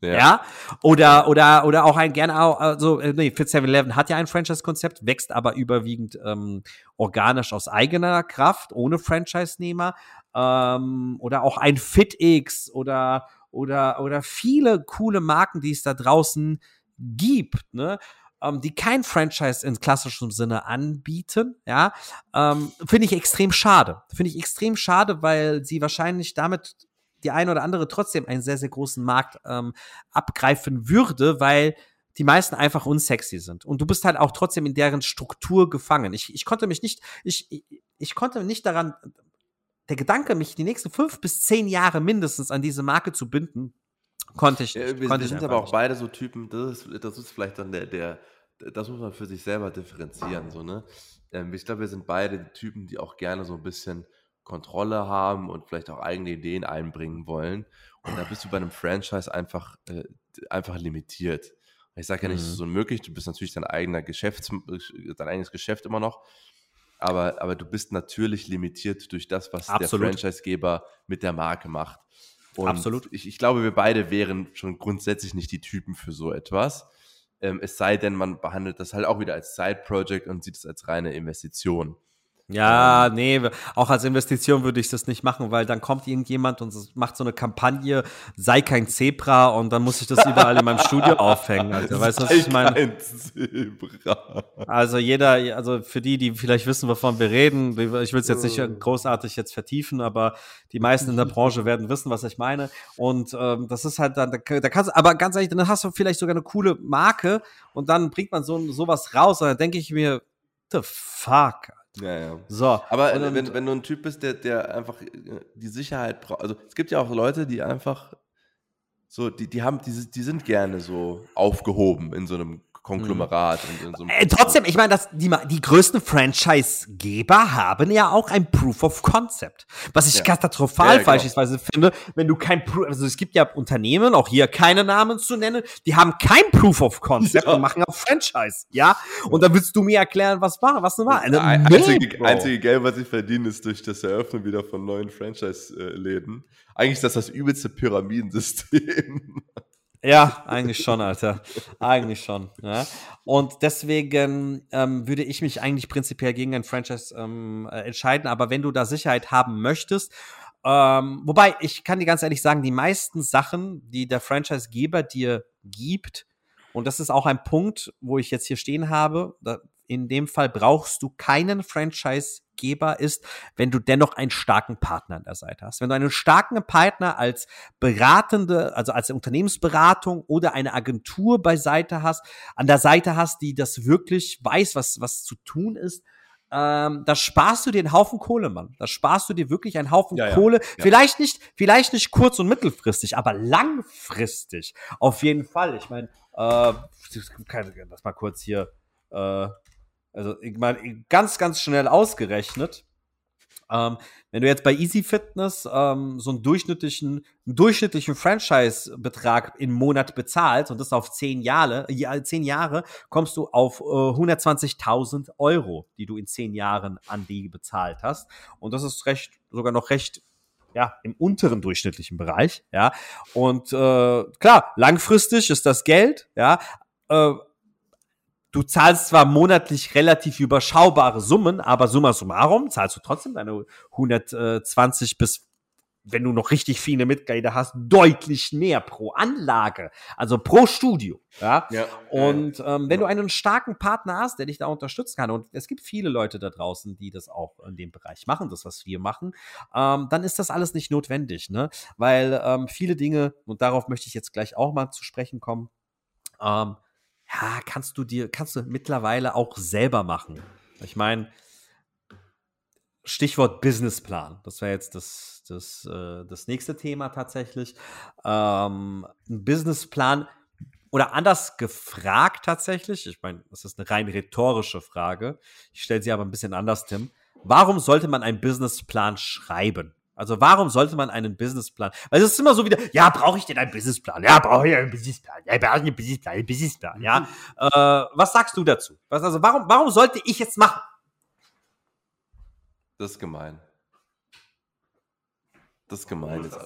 Speaker 2: Ja. Oder, oder, oder auch ein gerne auch, also, äh, nee, Fit 7-Eleven hat ja ein Franchise-Konzept, wächst aber überwiegend ähm, organisch aus eigener Kraft, ohne Franchise-Nehmer. Ähm, oder auch ein FitX oder, oder, oder viele coole Marken, die es da draußen gibt, ne? Ähm, die kein Franchise in klassischem Sinne anbieten, ja, ähm, finde ich extrem schade. Finde ich extrem schade, weil sie wahrscheinlich damit die eine oder andere trotzdem einen sehr, sehr großen Markt ähm, abgreifen würde, weil die meisten einfach unsexy sind. Und du bist halt auch trotzdem in deren Struktur gefangen. Ich, ich konnte mich nicht, ich, ich, ich konnte nicht daran, der Gedanke, mich die nächsten fünf bis zehn Jahre mindestens an diese Marke zu binden, konnte ich nicht.
Speaker 3: Ja, wir
Speaker 2: konnte
Speaker 3: wir sind aber auch
Speaker 2: nicht.
Speaker 3: beide so Typen, das ist, das ist vielleicht dann der, der, das muss man für sich selber differenzieren, so, ne? ähm, ich glaube, wir sind beide Typen, die auch gerne so ein bisschen Kontrolle haben und vielleicht auch eigene Ideen einbringen wollen. Und da bist du bei einem Franchise einfach, äh, einfach limitiert. Ich sage ja nicht, es ist
Speaker 2: Mhm.
Speaker 3: unmöglich, du bist natürlich dein eigener Geschäfts, dein eigenes Geschäft immer noch, aber, aber du bist natürlich limitiert durch das, was
Speaker 2: Absolut.
Speaker 3: der Franchisegeber mit der Marke macht. Und
Speaker 2: Absolut.
Speaker 3: Ich, ich glaube, wir beide wären schon grundsätzlich nicht die Typen für so etwas. Ähm, es sei denn, man behandelt das halt auch wieder als Side-Project und sieht es als reine Investition.
Speaker 2: Ja, nee, auch als Investition würde ich das nicht machen, weil dann kommt irgendjemand und macht so eine Kampagne, sei kein Zebra und dann muss ich das überall in meinem Studio aufhängen. Alter. Weißt du, was ich meine?
Speaker 3: Ein Zebra.
Speaker 2: Also jeder, also für die, die vielleicht wissen, wovon wir reden, ich will es jetzt nicht großartig jetzt vertiefen, aber die meisten in der Branche werden wissen, was ich meine. Und ähm, das ist halt dann, da da kannst du, aber ganz ehrlich, dann hast du vielleicht sogar eine coole Marke und dann bringt man so sowas raus und dann denke ich mir, the fuck.
Speaker 3: Ja, ja.
Speaker 2: So.
Speaker 3: Aber
Speaker 2: und,
Speaker 3: wenn, wenn du ein Typ bist, der, der einfach äh, die Sicherheit braucht, also es gibt ja auch Leute, die einfach so, die, die haben, die, die sind gerne so aufgehoben in so einem Konglomerat. In so
Speaker 2: Äh, trotzdem, ich meine, dass die, die größten Franchise-Geber haben ja auch ein Proof of Concept. Was ich
Speaker 3: Ja.
Speaker 2: katastrophal
Speaker 3: Ja, ja, genau.
Speaker 2: finde, wenn du kein Proof, also es gibt ja Unternehmen, auch hier keine Namen zu nennen, die haben kein Proof of Concept und machen auch Franchise, ja? Und dann willst du mir erklären, was war, was nun war. Äh, nee,
Speaker 3: einzige, einzige Geld, was ich verdiene, ist durch das Eröffnen wieder von neuen Franchise-Läden. Eigentlich ist das das übelste Pyramidensystem.
Speaker 2: Ja, eigentlich schon, Alter. Eigentlich schon. Ja. Und deswegen ähm, würde ich mich eigentlich prinzipiell gegen ein Franchise ähm, äh, entscheiden. Aber wenn du da Sicherheit haben möchtest, ähm, wobei ich kann dir ganz ehrlich sagen, die meisten Sachen, die der Franchise-Geber dir gibt, und das ist auch ein Punkt, wo ich jetzt hier stehen habe, da, in dem Fall brauchst du keinen Franchise-Geber ist, wenn du dennoch einen starken Partner an der Seite hast. Wenn du einen starken Partner als beratende, also als Unternehmensberatung oder eine Agentur beiseite hast, an der Seite hast, die das wirklich weiß, was, was zu tun ist, ähm, da sparst du dir einen Haufen Kohle, Mann. Da sparst du dir wirklich einen Haufen
Speaker 3: Ja.
Speaker 2: Kohle.
Speaker 3: Ja.
Speaker 2: Vielleicht nicht, vielleicht nicht kurz- und mittelfristig, aber langfristig. Auf jeden Fall. Ich meine, äh, lass mal kurz hier, äh, also ich meine, ganz, ganz schnell ausgerechnet. Ähm, wenn du jetzt bei Easy Fitness ähm, so einen durchschnittlichen, einen durchschnittlichen Franchise-Betrag im Monat bezahlst und das auf zehn Jahre, ja, zehn Jahre, kommst du auf äh, 120.000 Euro, die du in zehn Jahren an die bezahlt hast. Und das ist recht, sogar noch recht ja, im unteren durchschnittlichen Bereich, ja. Und äh, klar, langfristig ist das Geld, ja. Äh, du zahlst zwar monatlich relativ überschaubare Summen, aber summa summarum zahlst du trotzdem deine 120 bis wenn du noch richtig viele Mitglieder hast, deutlich mehr pro Anlage, also pro Studio. Ja.
Speaker 3: Ja.
Speaker 2: Und ähm, wenn du einen starken Partner hast, der dich da unterstützen kann, und es gibt viele Leute da draußen, die das auch in dem Bereich machen, das, was wir machen, ähm, dann ist das alles nicht notwendig, ne? Weil ähm, viele Dinge, und darauf möchte ich jetzt gleich auch mal zu sprechen kommen, ähm, ja, kannst du dir, kannst du mittlerweile auch selber machen. Ich meine, Stichwort Businessplan. Das wäre jetzt das, das, äh, das nächste Thema tatsächlich. Ähm, ein Businessplan oder anders gefragt tatsächlich. Ich meine, das ist eine rein rhetorische Frage. Ich stelle sie aber ein bisschen anders, Tim. Warum sollte man einen Businessplan schreiben? Also warum sollte man einen Businessplan? Weil es ist immer so wieder, ja, brauche ich denn einen Businessplan? Ja, brauche ich einen Businessplan? Ja, brauche ich einen Businessplan? Einen Businessplan? Ja. äh, was sagst du dazu? Was, also warum, warum sollte ich jetzt machen?
Speaker 3: Das ist gemein. Das ist gemein. Jetzt,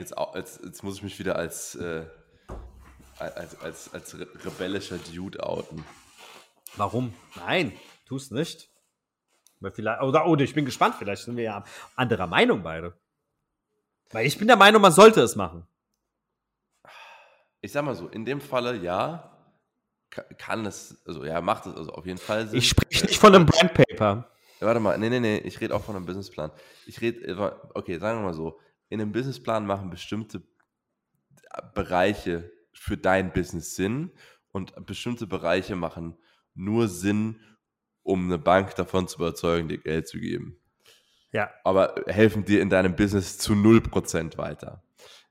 Speaker 3: jetzt, au- jetzt, jetzt muss ich mich wieder als, äh, als, als, als re rebellischer Dude outen.
Speaker 2: Warum? Nein, tu's nicht. Weil vielleicht, oder, oder ich bin gespannt, vielleicht sind wir ja anderer Meinung beide. Weil ich bin der Meinung, man sollte es machen.
Speaker 3: Ich sag mal so, in dem Falle ja, ka- kann es, also ja, macht es also auf jeden Fall Sinn.
Speaker 2: Ich spreche nicht von einem Brandpaper.
Speaker 3: Ja, Warte mal, nee, nee, nee, ich rede auch von einem Businessplan. Ich rede, okay, sagen wir mal so, in einem Businessplan machen bestimmte Bereiche für dein Business Sinn und bestimmte Bereiche machen nur Sinn, um eine Bank davon zu überzeugen, dir Geld zu geben.
Speaker 2: Ja.
Speaker 3: Aber helfen dir in deinem Business zu 0% weiter.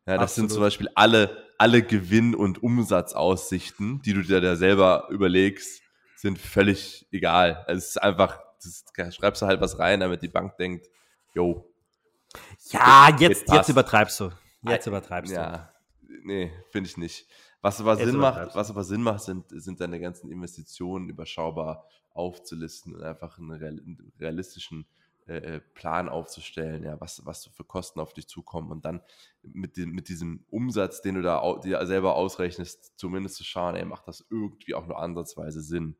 Speaker 3: Ja, das sind
Speaker 2: Absolut.
Speaker 3: zum Beispiel alle, alle Gewinn- und Umsatzaussichten, die du dir da selber überlegst, sind völlig egal. Also Es ist einfach, das schreibst du halt was rein, damit die Bank denkt, yo.
Speaker 2: Ja, jetzt, jetzt übertreibst du. Jetzt übertreibst du.
Speaker 3: Ja, nee, finde ich nicht. Was aber Sinn macht, was aber Sinn macht, sind, sind deine ganzen Investitionen überschaubar aufzulisten und einfach einen realistischen äh, äh, Plan aufzustellen, ja, was, was für Kosten auf dich zukommen und dann mit, dem, mit diesem Umsatz, den du da dir selber ausrechnest, zumindest zu schauen, ey, macht das irgendwie auch nur ansatzweise Sinn.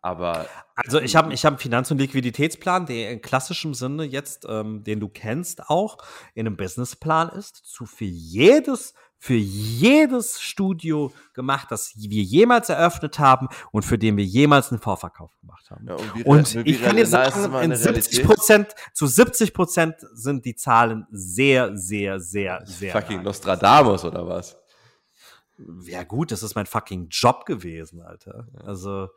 Speaker 3: Aber
Speaker 2: also ich habe ich hab einen Finanz- und Liquiditätsplan, der in klassischem Sinne jetzt, ähm, den du kennst auch, in einem Businessplan ist, zu für jedes für jedes Studio gemacht, das wir jemals eröffnet haben und für den wir jemals einen Vorverkauf gemacht haben. Ja, und, wie, und wie ich kann dir sagen, in 70 Prozent, zu 70 Prozent sind die Zahlen sehr, sehr, sehr, sehr.
Speaker 3: Fucking lang. Nostradamus oder was?
Speaker 2: Ja gut, das ist mein fucking Job gewesen, Alter. Also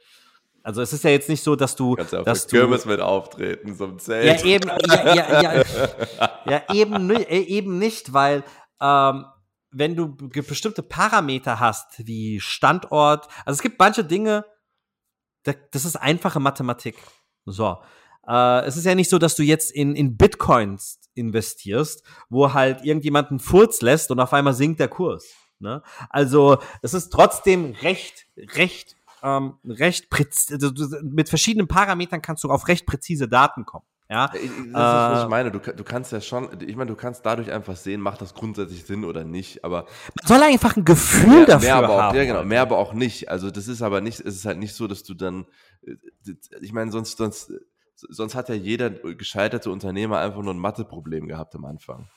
Speaker 2: also es ist ja jetzt nicht so, dass du,
Speaker 3: Kannst ja auf
Speaker 2: dass
Speaker 3: der Kirmes mit auftreten, so ein Zelt.
Speaker 2: Ja eben, ja, ja, ja, ja eben, äh, eben nicht, weil ähm, wenn du bestimmte Parameter hast, wie Standort, also es gibt manche Dinge, das ist einfache Mathematik. So. Äh, es ist ja nicht so, dass du jetzt in, in Bitcoins investierst, wo halt irgendjemand einen Furz lässt und auf einmal sinkt der Kurs. Ne? Also es ist trotzdem recht, recht, ähm, recht präzise, also mit verschiedenen Parametern kannst du auf recht präzise Daten kommen. Ja,
Speaker 3: das ist, was ich äh, meine. Du, du kannst ja schon, ich meine, du kannst dadurch einfach sehen, macht das grundsätzlich Sinn oder nicht, aber.
Speaker 2: Man soll einfach ein Gefühl mehr, dafür
Speaker 3: mehr aber
Speaker 2: haben.
Speaker 3: Auch, ja, genau, mehr aber auch nicht. Also, das ist aber nicht, es ist halt nicht so, dass du dann, äh, ich meine, sonst, sonst, sonst hat ja jeder gescheiterte Unternehmer einfach nur ein Matheproblem gehabt am Anfang.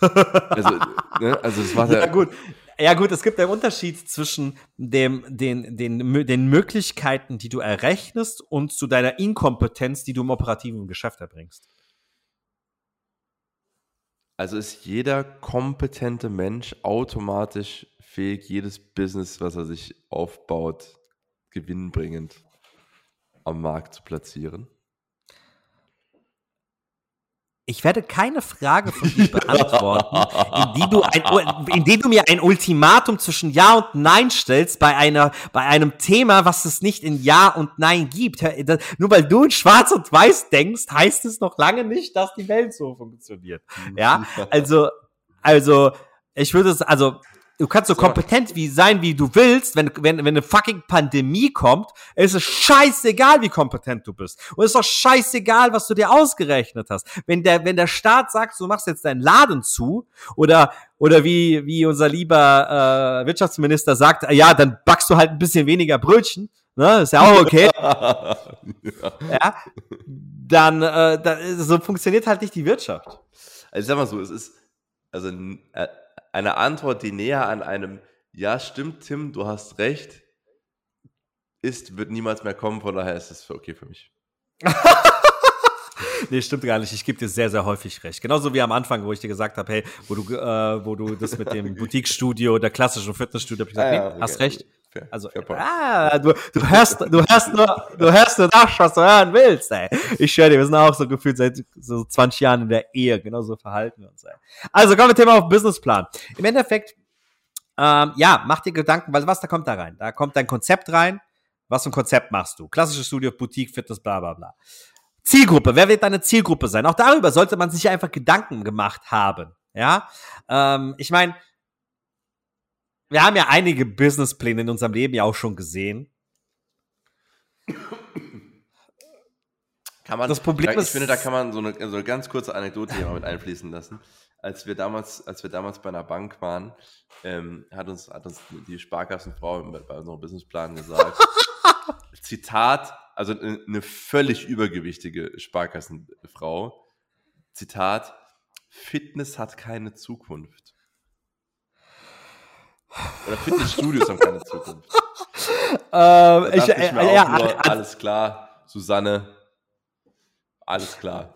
Speaker 3: also, ne? also das war
Speaker 2: ja, ja gut. Ja gut, es gibt einen Unterschied zwischen dem, den, den, den Möglichkeiten, die du errechnest und zu deiner Inkompetenz, die du im operativen Geschäft erbringst.
Speaker 3: Also ist jeder kompetente Mensch automatisch fähig, jedes Business, was er sich aufbaut, gewinnbringend am Markt zu platzieren?
Speaker 2: Ich werde keine Frage von dir beantworten, in die du, ein, in die du mir ein Ultimatum zwischen Ja und Nein stellst bei einer, bei einem Thema, was es nicht in Ja und Nein gibt. Nur weil du in Schwarz und Weiß denkst, heißt es noch lange nicht, dass die Welt so funktioniert. Ja, also, also, ich würde es, also, du kannst so, so kompetent wie sein, wie du willst, wenn, wenn, wenn eine fucking Pandemie kommt, ist es scheißegal, wie kompetent du bist. Und es ist doch scheißegal, was du dir ausgerechnet hast. Wenn der, wenn der Staat sagt, du machst jetzt deinen Laden zu, oder, oder wie, wie unser lieber äh, Wirtschaftsminister sagt, ja, dann backst du halt ein bisschen weniger Brötchen, ne, ist ja auch okay. ja. ja. Dann, äh, dann, so funktioniert halt nicht die Wirtschaft.
Speaker 3: Also sag mal so, es ist, also äh, eine Antwort, die näher an einem Ja, stimmt, Tim, du hast recht, ist, wird niemals mehr kommen, von daher ist es okay für mich.
Speaker 2: nee, stimmt gar nicht. Ich gebe dir sehr, sehr häufig recht. Genauso wie am Anfang, wo ich dir gesagt habe, hey, wo du, äh, wo du das mit dem Boutique-Studio, der klassischen Fitnessstudio, hab ich gesagt, ja, nee, hast recht. Fair, also, fair ah, du, du hörst, du hörst nur, du hörst nur das, was du hören willst, ey. Ich schwöre dir, wir sind auch so gefühlt seit so 20 Jahren in der Ehe. Genauso verhalten wir uns, ey. Also, kommen wir Thema auf Businessplan. Im Endeffekt, ähm, ja, mach dir Gedanken, weil was da kommt da rein? Da kommt dein Konzept rein. Was für ein Konzept machst du? Klassisches Studio, Boutique, Fitness, bla, bla, bla. Zielgruppe. Wer wird deine Zielgruppe sein? Auch darüber sollte man sich einfach Gedanken gemacht haben. Ja, ähm, ich meine, wir haben ja einige Businesspläne in unserem Leben ja auch schon gesehen.
Speaker 3: Kann man, das Problem ich, ist, ich finde, da kann man so eine, so eine ganz kurze Anekdote hier mal mit einfließen lassen. Als wir damals, als wir damals bei einer Bank waren, ähm, hat, uns, hat uns die Sparkassenfrau bei unserem Businessplan gesagt, Zitat, also eine völlig übergewichtige Sparkassenfrau, Zitat, Fitness hat keine Zukunft. Oder Fitnessstudios haben keine Zukunft. Ähm, ich, ich äh, ja, nur, alles klar, Susanne, alles klar.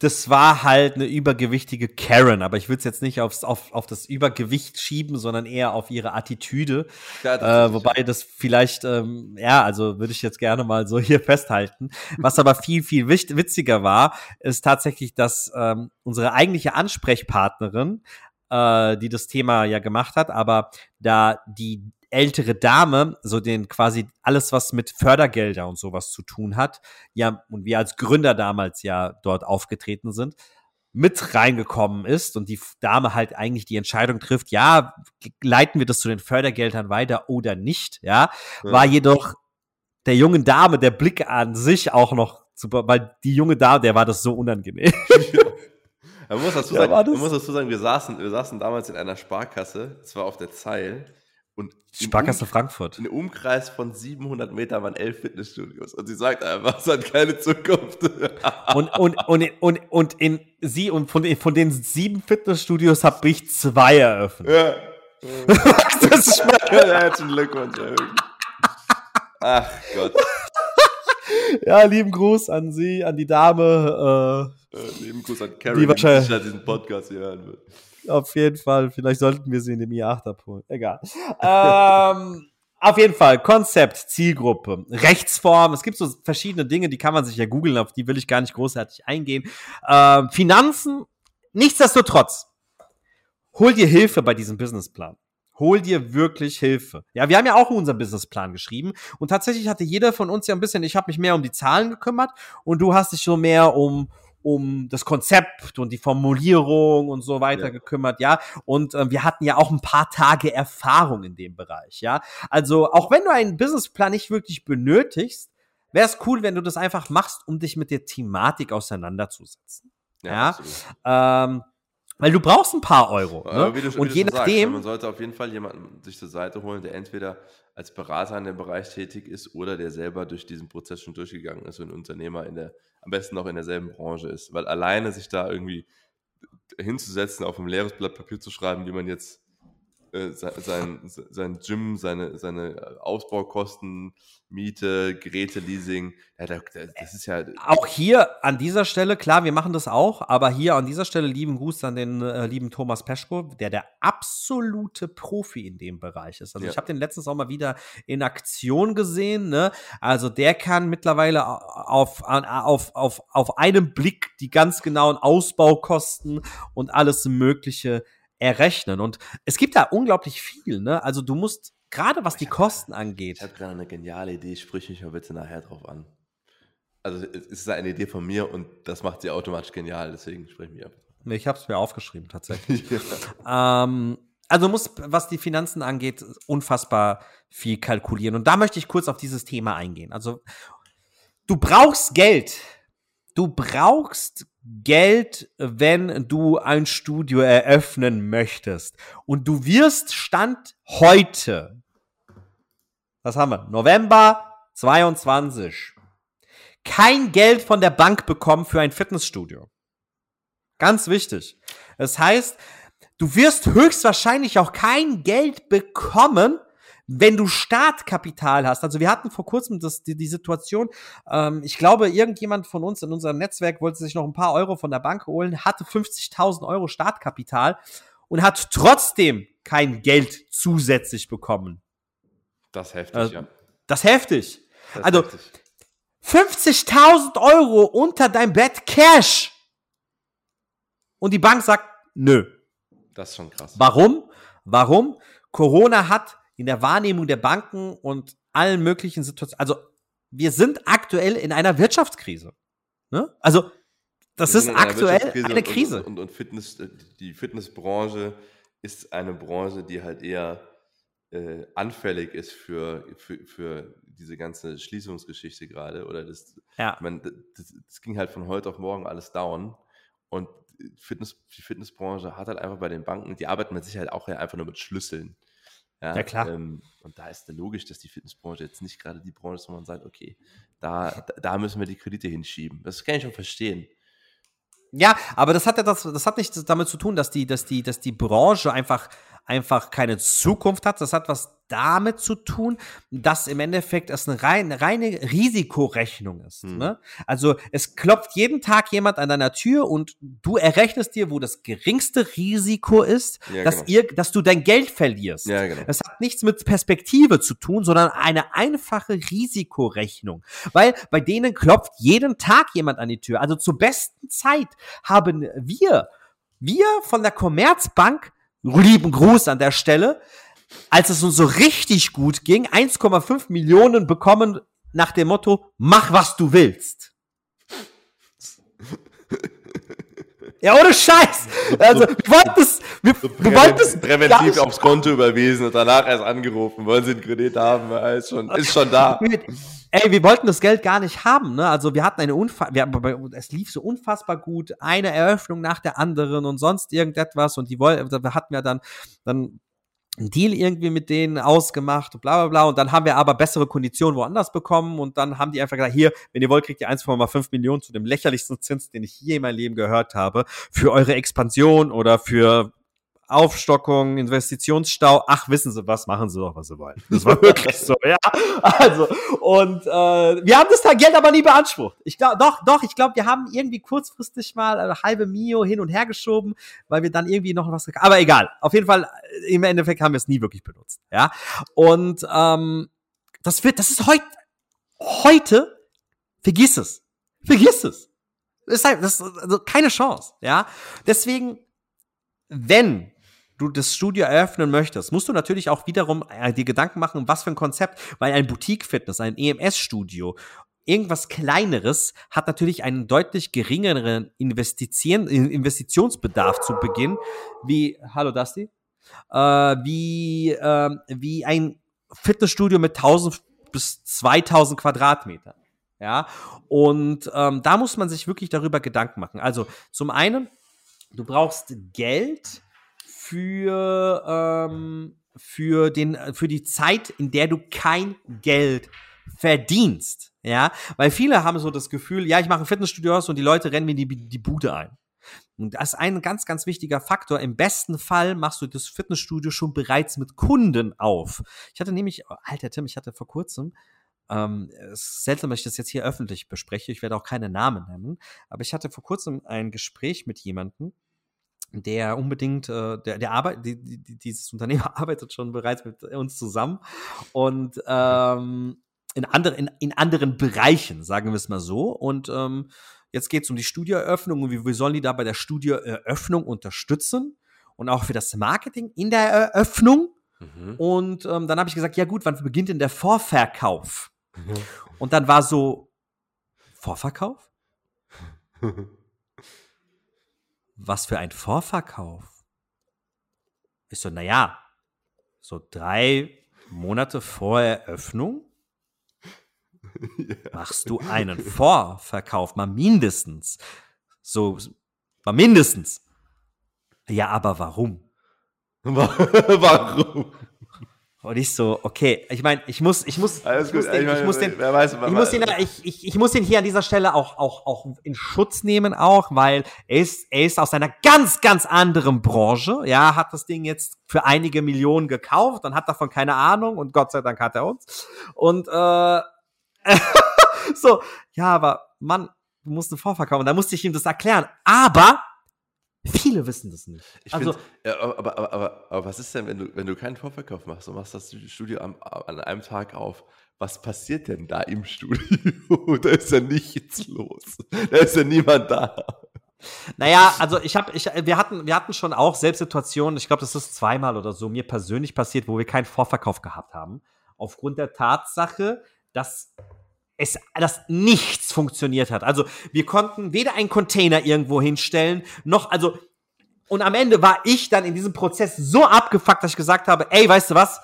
Speaker 2: Das war halt eine übergewichtige Karen, aber ich würde es jetzt nicht aufs, auf, auf das Übergewicht schieben, sondern eher auf ihre Attitüde. Ja, äh, wobei das vielleicht, ähm, ja, also würde ich jetzt gerne mal so hier festhalten. Was aber viel, viel witziger war, ist tatsächlich, dass ähm, unsere eigentliche Ansprechpartnerin äh, die das Thema ja gemacht hat, aber da die ältere Dame, so den quasi alles, was mit Fördergelder und sowas zu tun hat, ja, und wir als Gründer damals ja dort aufgetreten sind, mit reingekommen ist und die Dame halt eigentlich die Entscheidung trifft, ja, leiten wir das zu den Fördergeldern weiter oder nicht, ja, war jedoch der jungen Dame der Blick an sich auch noch super, weil die junge Dame, der war das so unangenehm.
Speaker 3: Man muss dazu sagen, ja, man muss dazu sagen wir, saßen, wir saßen damals in einer Sparkasse, zwar auf der Zeil, und
Speaker 2: Sparkasse um, Frankfurt.
Speaker 3: In Umkreis von 700 Metern waren elf Fitnessstudios. Und sie sagt einfach, es hat keine Zukunft.
Speaker 2: und, und, und, und, und in sie, und von, von den sieben Fitnessstudios habe ich zwei eröffnet. Ja.
Speaker 3: das ist ja, herzlichen Glückwunsch. Ach Gott.
Speaker 2: ja, lieben Gruß an Sie, an die Dame.
Speaker 3: Äh, lieben Gruß an Carrie, die,
Speaker 2: wahrscheinlich,
Speaker 3: die diesen Podcast hier hören wird.
Speaker 2: Auf jeden Fall. Vielleicht sollten wir sie in dem i8 abholen. Egal. ähm, auf jeden Fall. Konzept, Zielgruppe, Rechtsform. Es gibt so verschiedene Dinge, die kann man sich ja googeln, auf die will ich gar nicht großartig eingehen. Ähm, Finanzen. Nichtsdestotrotz. Hol dir Hilfe bei diesem Businessplan. Hol dir wirklich Hilfe. Ja, wir haben ja auch unseren Businessplan geschrieben und tatsächlich hatte jeder von uns ja ein bisschen, ich habe mich mehr um die Zahlen gekümmert und du hast dich so mehr um um das Konzept und die Formulierung und so weiter ja. gekümmert, ja. Und äh, wir hatten ja auch ein paar Tage Erfahrung in dem Bereich, ja. Also auch wenn du einen Businessplan nicht wirklich benötigst, wäre es cool, wenn du das einfach machst, um dich mit der Thematik auseinanderzusetzen. Ja. ja? Ähm, weil du brauchst ein paar Euro. Ne?
Speaker 3: Du, und je nachdem. Sagst, man sollte auf jeden Fall jemanden sich zur Seite holen, der entweder als Berater in dem Bereich tätig ist oder der selber durch diesen Prozess schon durchgegangen ist und Unternehmer in der, am besten noch in derselben Branche ist. Weil alleine sich da irgendwie hinzusetzen, auf ein leeres Blatt Papier zu schreiben, wie man jetzt äh, sein, sein Gym, seine, seine Ausbaukosten, Miete, Geräte, Leasing. Ja, das ist ja.
Speaker 2: Auch hier an dieser Stelle, klar, wir machen das auch, aber hier an dieser Stelle lieben Gruß an den äh, lieben Thomas Peschko, der der absolute Profi in dem Bereich ist. Also ja. ich habe den letztens auch mal wieder in Aktion gesehen. Ne? Also der kann mittlerweile auf, auf, auf, auf einem Blick die ganz genauen Ausbaukosten und alles Mögliche errechnen. Und es gibt da unglaublich viel, ne? Also du musst, gerade was die Kosten angeht.
Speaker 3: Ich habe gerade eine geniale Idee, sprich mich mal bitte nachher drauf an. Also es ist eine Idee von mir und das macht sie automatisch genial, deswegen sprich mich ab.
Speaker 2: Nee, ich habe es mir aufgeschrieben, tatsächlich. ähm, also muss, was die Finanzen angeht, unfassbar viel kalkulieren. Und da möchte ich kurz auf dieses Thema eingehen. Also, du brauchst Geld. Du brauchst Geld, wenn du ein Studio eröffnen möchtest. Und du wirst Stand heute, was haben wir, November 22, kein Geld von der Bank bekommen für ein Fitnessstudio. Ganz wichtig. Das heißt, du wirst höchstwahrscheinlich auch kein Geld bekommen, wenn du Startkapital hast, also wir hatten vor kurzem das, die, die Situation, ähm, ich glaube, irgendjemand von uns in unserem Netzwerk wollte sich noch ein paar Euro von der Bank holen, hatte 50.000 Euro Startkapital und hat trotzdem kein Geld zusätzlich bekommen.
Speaker 3: Das heftig, also, ja.
Speaker 2: Das heftig. Das also 50.000 Euro unter deinem Bett Cash. Und die Bank sagt, nö.
Speaker 3: Das ist schon krass.
Speaker 2: Warum? Warum? Corona hat in der Wahrnehmung der Banken und allen möglichen Situationen. Also wir sind aktuell in einer Wirtschaftskrise. Ne? Also das ist aktuell eine Krise.
Speaker 3: Und, und, und, Fitness, die Fitnessbranche ist eine Branche, die halt eher äh, anfällig ist für, für, für diese ganze Schließungsgeschichte gerade. Oder das, ja. meine, das, das ging halt von heute auf morgen alles down. Und Fitness, die Fitnessbranche hat halt einfach bei den Banken, die arbeiten mit Sicherheit auch ja einfach nur mit Schlüsseln.
Speaker 2: Ja, ja klar.
Speaker 3: Ähm, und da ist logisch, dass die Fitnessbranche jetzt nicht gerade die Branche ist, wo man sagt, okay, da, da müssen wir die Kredite hinschieben. Das kann ich schon verstehen.
Speaker 2: Ja, aber das hat ja das, das hat nichts damit zu tun, dass die, dass die, dass die Branche einfach, einfach keine Zukunft hat. Das hat was damit zu tun, dass im Endeffekt es eine reine, reine Risikorechnung ist. Mhm. Ne? Also es klopft jeden Tag jemand an deiner Tür und du errechnest dir, wo das geringste Risiko ist, ja, dass, genau. ihr, dass du dein Geld verlierst. Ja, genau. Das hat nichts mit Perspektive zu tun, sondern eine einfache Risikorechnung. Weil bei denen klopft jeden Tag jemand an die Tür. Also zur besten Zeit haben wir, wir von der Commerzbank, lieben Gruß an der Stelle, als es uns so richtig gut ging, 1,5 Millionen bekommen nach dem Motto, mach was du willst. Ja, ohne Scheiß. Also, wir wollten es, wir, wir wollten es
Speaker 3: präventiv aufs Konto überwiesen und danach erst angerufen. Wollen Sie einen Kredit haben? Ja, ist schon, ist schon da.
Speaker 2: Ey, wir wollten das Geld gar nicht haben, ne? Also wir hatten eine Unfall, wir, es lief so unfassbar gut, eine Eröffnung nach der anderen und sonst irgendetwas und die wollten, da hatten wir dann, dann einen Deal irgendwie mit denen ausgemacht und bla bla bla. Und dann haben wir aber bessere Konditionen woanders bekommen und dann haben die einfach gesagt, hier, wenn ihr wollt, kriegt ihr 1,5 Millionen zu dem lächerlichsten Zins, den ich je in meinem Leben gehört habe, für eure Expansion oder für Aufstockung, Investitionsstau, ach, wissen Sie was, machen Sie doch, was Sie wollen. Das war wirklich so, ja. Also, und äh, wir haben das Geld aber nie beansprucht. Ich glaube, doch, doch, ich glaube, wir haben irgendwie kurzfristig mal eine halbe Mio hin und her geschoben, weil wir dann irgendwie noch was, aber egal. Auf jeden Fall, äh, im Endeffekt haben wir es nie wirklich benutzt, ja. Und ähm, das wird, das ist heute, heute, vergiss es. Vergiss es. Das ist, halt, das ist also keine Chance, ja. Deswegen, wenn du das Studio eröffnen möchtest, musst du natürlich auch wiederum äh, dir Gedanken machen, was für ein Konzept, weil ein Boutique-Fitness, ein EMS-Studio, irgendwas kleineres hat natürlich einen deutlich geringeren Investition, Investitionsbedarf zu Beginn, wie, hallo Dusty, äh, wie, äh, wie ein Fitnessstudio mit 1000 bis 2000 Quadratmetern. Ja, und ähm, da muss man sich wirklich darüber Gedanken machen. Also zum einen, du brauchst Geld, für, ähm, für, den, für die Zeit, in der du kein Geld verdienst. Ja, weil viele haben so das Gefühl, ja, ich mache ein Fitnessstudio aus und die Leute rennen mir die, die Bude ein. Und das ist ein ganz, ganz wichtiger Faktor. Im besten Fall machst du das Fitnessstudio schon bereits mit Kunden auf. Ich hatte nämlich, oh, alter Tim, ich hatte vor kurzem, ähm, es ist seltsam, dass ich das jetzt hier öffentlich bespreche. Ich werde auch keine Namen nennen. Aber ich hatte vor kurzem ein Gespräch mit jemandem, der unbedingt, äh, der, der arbeitet, die, die, dieses Unternehmen arbeitet schon bereits mit uns zusammen und ähm, in, andere, in, in anderen Bereichen, sagen wir es mal so. Und ähm, jetzt geht es um die Studioeröffnung und wie, wie sollen die da bei der Studioeröffnung unterstützen und auch für das Marketing in der Eröffnung. Mhm. Und ähm, dann habe ich gesagt, ja gut, wann beginnt denn der Vorverkauf? Mhm. Und dann war so, Vorverkauf? was für ein Vorverkauf. Ich so, naja, so drei Monate vor Eröffnung ja. machst du einen Vorverkauf, mal mindestens. So, mal mindestens. Ja, aber warum?
Speaker 3: warum?
Speaker 2: Und ich so, okay, ich meine, ich muss, ich muss, Alles ich muss, den, ich, muss den, weiß, ich muss den, ich, ich, ich muss den hier an dieser Stelle auch, auch, auch in Schutz nehmen auch, weil er ist, er ist aus einer ganz, ganz anderen Branche, ja, hat das Ding jetzt für einige Millionen gekauft und hat davon keine Ahnung und Gott sei Dank hat er uns. Und, äh, so, ja, aber Mann, du musst einen Vorverkauf und da musste ich ihm das erklären. Aber Viele wissen das nicht.
Speaker 3: Ich also, ja, aber, aber, aber, aber, was ist denn, wenn du, wenn du keinen Vorverkauf machst und machst das Studio am, an einem Tag auf? Was passiert denn da im Studio? da ist ja nichts los. Da ist ja niemand da.
Speaker 2: Naja, also ich habe, ich, wir hatten, wir hatten schon auch selbst Situationen, ich glaube, das ist zweimal oder so mir persönlich passiert, wo wir keinen Vorverkauf gehabt haben. Aufgrund der Tatsache, dass es, dass nichts funktioniert hat. Also wir konnten weder einen Container irgendwo hinstellen, noch, also, und am Ende war ich dann in diesem Prozess so abgefuckt, dass ich gesagt habe, ey, weißt du was?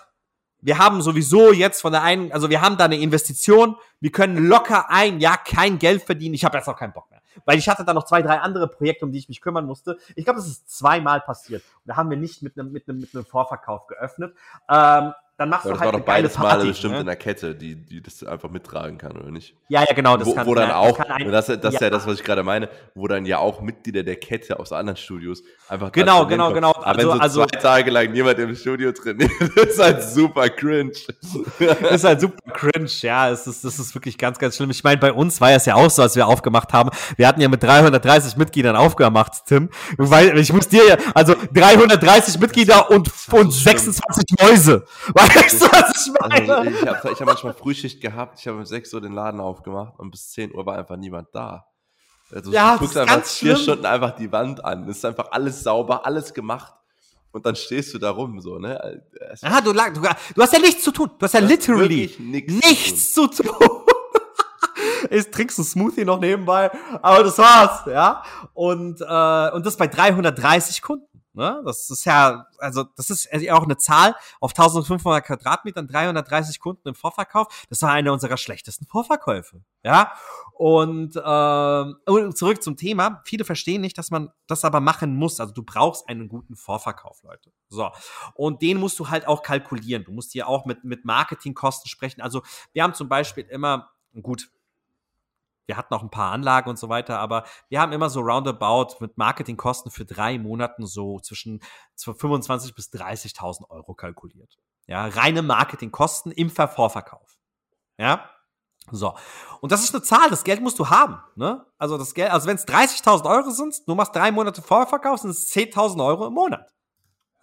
Speaker 2: Wir haben sowieso jetzt von der einen, also wir haben da eine Investition, wir können locker ein Jahr kein Geld verdienen. Ich habe jetzt auch keinen Bock mehr. Weil ich hatte da noch zwei, drei andere Projekte, um die ich mich kümmern musste. Ich glaube, das ist zweimal passiert. Und da haben wir nicht mit einem, mit einem, mit einem Vorverkauf geöffnet. Ähm, dann machst ja, du halt
Speaker 3: war doch beides Male bestimmt ne? in der Kette, die, die das einfach mittragen kann, oder nicht?
Speaker 2: Ja, ja, genau. Das
Speaker 3: wo, kann, wo dann auch, das, ein, das, das ja. ist ja das, was ich gerade meine, wo dann ja auch Mitglieder der Kette aus anderen Studios einfach
Speaker 2: Genau, genau, kommen. genau.
Speaker 3: Aber also, wenn so also, zwei Tage lang niemand im Studio trainiert, ist halt super cringe.
Speaker 2: ist halt super cringe, ja. Es ist, das ist wirklich ganz, ganz schlimm. Ich meine, bei uns war es ja auch so, als wir aufgemacht haben. Wir hatten ja mit 330 Mitgliedern aufgemacht, Tim. Weil ich muss dir ja, also 330 Mitglieder und, und 26 Mäuse. Weißt du, was ich
Speaker 3: meine? Also ich habe ich hab manchmal Frühschicht gehabt, ich habe um 6 Uhr den Laden aufgemacht und bis 10 Uhr war einfach niemand da. Also
Speaker 2: ja,
Speaker 3: du guckst einfach vier schlimm. Stunden einfach die Wand an. Es ist einfach alles sauber, alles gemacht. und dann stehst du da rum, so, ne?
Speaker 2: Aha, du, du, du hast ja nichts zu tun. Du hast ja literally nichts, nichts zu tun. Zu tun. ist, trinkst du Smoothie noch nebenbei, aber das war's, ja. Und, äh, und das bei 330 Kunden. Ne? Das ist ja, also das ist auch eine Zahl auf 1500 Quadratmetern, 330 Kunden im Vorverkauf. Das war einer unserer schlechtesten Vorverkäufe. Ja, und äh, zurück zum Thema. Viele verstehen nicht, dass man das aber machen muss. Also du brauchst einen guten Vorverkauf, Leute. So und den musst du halt auch kalkulieren. Du musst hier auch mit mit Marketingkosten sprechen. Also wir haben zum Beispiel immer gut wir hatten auch ein paar Anlagen und so weiter, aber wir haben immer so roundabout mit Marketingkosten für drei Monaten so zwischen 25 bis 30.000 Euro kalkuliert. Ja, reine Marketingkosten im Vorverkauf. Ja, so. Und das ist eine Zahl, das Geld musst du haben. Ne? Also das Geld, also wenn es 30.000 Euro sind, du machst drei Monate Vorverkauf, sind es 10.000 Euro im Monat.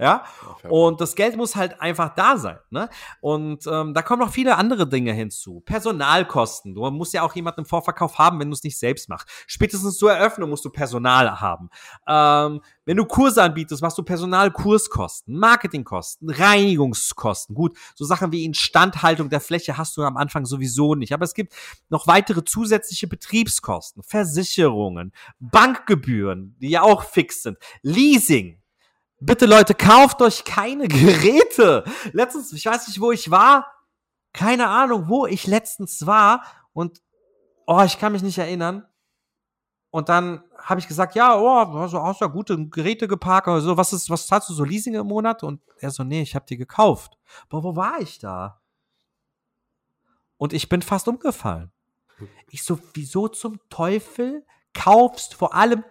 Speaker 2: Ja, und das Geld muss halt einfach da sein. Ne? Und ähm, da kommen noch viele andere Dinge hinzu. Personalkosten. Du musst ja auch jemanden im Vorverkauf haben, wenn du es nicht selbst machst. Spätestens zur Eröffnung musst du Personal haben. Ähm, wenn du Kurse anbietest, machst du Personalkurskosten, Marketingkosten, Reinigungskosten. Gut, so Sachen wie Instandhaltung der Fläche hast du am Anfang sowieso nicht. Aber es gibt noch weitere zusätzliche Betriebskosten, Versicherungen, Bankgebühren, die ja auch fix sind, Leasing. Bitte Leute, kauft euch keine Geräte. Letztens, ich weiß nicht, wo ich war. Keine Ahnung, wo ich letztens war. Und, oh, ich kann mich nicht erinnern. Und dann habe ich gesagt, ja, oh, also hast ja gute Geräte geparkt oder so. Was ist, was zahlst du so Leasing im Monat? Und er so, nee, ich habe die gekauft. Boah, wo war ich da? Und ich bin fast umgefallen. Ich so, wieso zum Teufel kaufst vor allem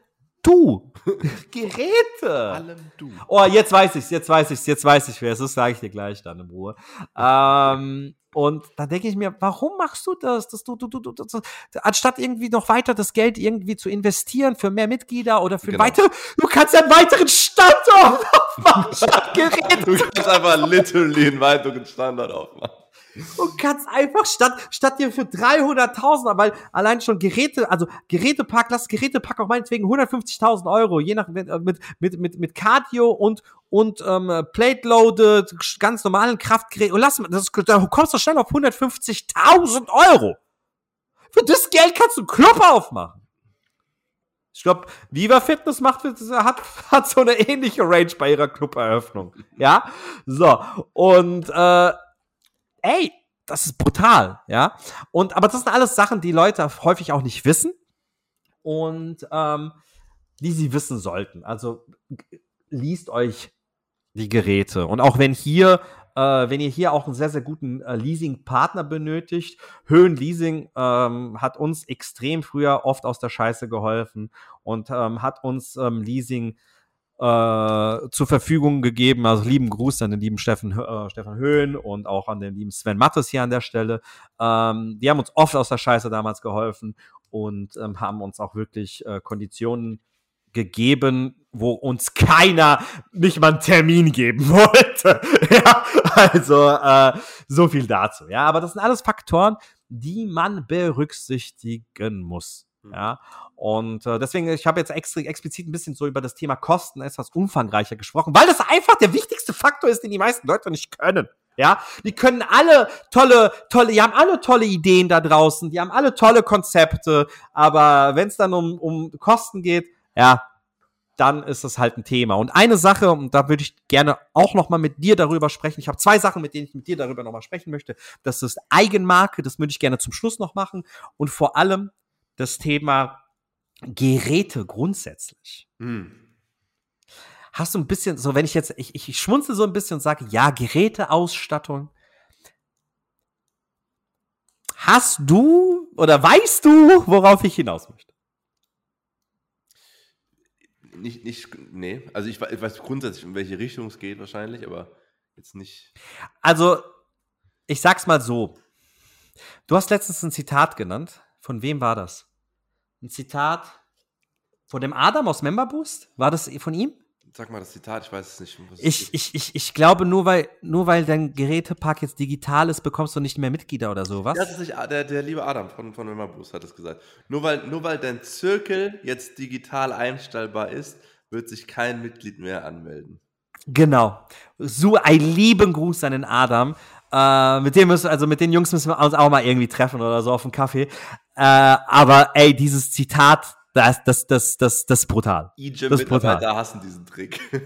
Speaker 2: du. Geräte. Allem du. Oh, jetzt weiß ich's, jetzt weiß ich's, jetzt weiß ich, wer es ist, sage ich dir gleich dann in Ruhe. Ähm, und da denke ich mir, warum machst du das? Dass du, du, du, du, das, anstatt irgendwie noch weiter das Geld irgendwie zu investieren für mehr Mitglieder oder für genau. weitere, du kannst ja einen weiteren Standort aufmachen statt Geräte.
Speaker 3: Du kannst einfach literally einen weiteren Standort aufmachen
Speaker 2: und kannst einfach statt, statt dir für 300.000, weil allein schon Geräte, also Gerätepack, lass Gerätepack auch meinetwegen 150.000 Euro, je nach, mit, mit, mit, mit Cardio und, und, ähm, Plate Loaded, ganz normalen Kraftgerät, und lass, das, da kommst du schnell auf 150.000 Euro. Für das Geld kannst du einen Club aufmachen. Ich glaube, Viva Fitness macht, hat, hat so eine ähnliche Range bei ihrer Club-Eröffnung. Ja? So. Und, äh, ey, das ist brutal, ja. Und aber das sind alles Sachen, die Leute häufig auch nicht wissen und ähm, die sie wissen sollten. Also liest euch die Geräte und auch wenn hier äh, wenn ihr hier auch einen sehr, sehr guten äh, Leasing-Partner benötigt, Höhenleasing ähm, hat uns extrem früher oft aus der Scheiße geholfen und ähm, hat uns ähm, Leasing äh, zur Verfügung gegeben. Also lieben Gruß an den lieben Steffen, äh, Stefan Höhn und auch an den lieben Sven Mattes hier an der Stelle. Ähm, die haben uns oft aus der Scheiße damals geholfen und ähm, haben uns auch wirklich äh, Konditionen gegeben, wo uns keiner nicht mal einen Termin geben wollte. ja, also äh, so viel dazu. Ja, aber das sind alles Faktoren, die man berücksichtigen muss. Mhm. Ja, und äh, deswegen, ich habe jetzt extra, explizit ein bisschen so über das Thema Kosten etwas umfangreicher gesprochen, weil das einfach der wichtigste Faktor ist, den die meisten Leute nicht können. Ja, die können alle tolle, tolle, die haben alle tolle Ideen da draußen, die haben alle tolle Konzepte, aber wenn es dann um, um Kosten geht, ja, dann ist das halt ein Thema. Und eine Sache, und da würde ich gerne auch noch mal mit dir darüber sprechen. Ich habe zwei Sachen, mit denen ich mit dir darüber noch mal sprechen möchte. Das ist Eigenmarke, das würde ich gerne zum Schluss noch machen. Und vor allem das Thema Geräte grundsätzlich. Hm. Hast du ein bisschen, so wenn ich jetzt, ich, ich schmunzel so ein bisschen und sage, ja, Geräteausstattung. Hast du oder weißt du, worauf ich hinaus möchte?
Speaker 3: Nicht, nicht, nee. Also ich, ich weiß grundsätzlich, in welche Richtung es geht wahrscheinlich, aber jetzt nicht.
Speaker 2: Also, ich sag's mal so. Du hast letztens ein Zitat genannt. Von wem war das? Ein Zitat von dem Adam aus Member Boost? War das von ihm?
Speaker 3: Sag mal das Zitat, ich weiß es nicht.
Speaker 2: Ich, ich, ich, ich glaube, nur weil, nur weil dein Gerätepark jetzt digital ist, bekommst du nicht mehr Mitglieder oder sowas.
Speaker 3: Das ist nicht, der, der liebe Adam von, von Boost hat es gesagt. Nur weil, nur weil dein Zirkel jetzt digital einstellbar ist, wird sich kein Mitglied mehr anmelden.
Speaker 2: Genau. So ein lieben Gruß an den Adam. Äh, mit dem müssen, also mit den Jungs müssen wir uns auch mal irgendwie treffen oder so auf dem Kaffee. Äh, aber ey, dieses Zitat, das, das, das, das, das ist brutal.
Speaker 3: E-Gym-Mitarbeiter hassen diesen Trick.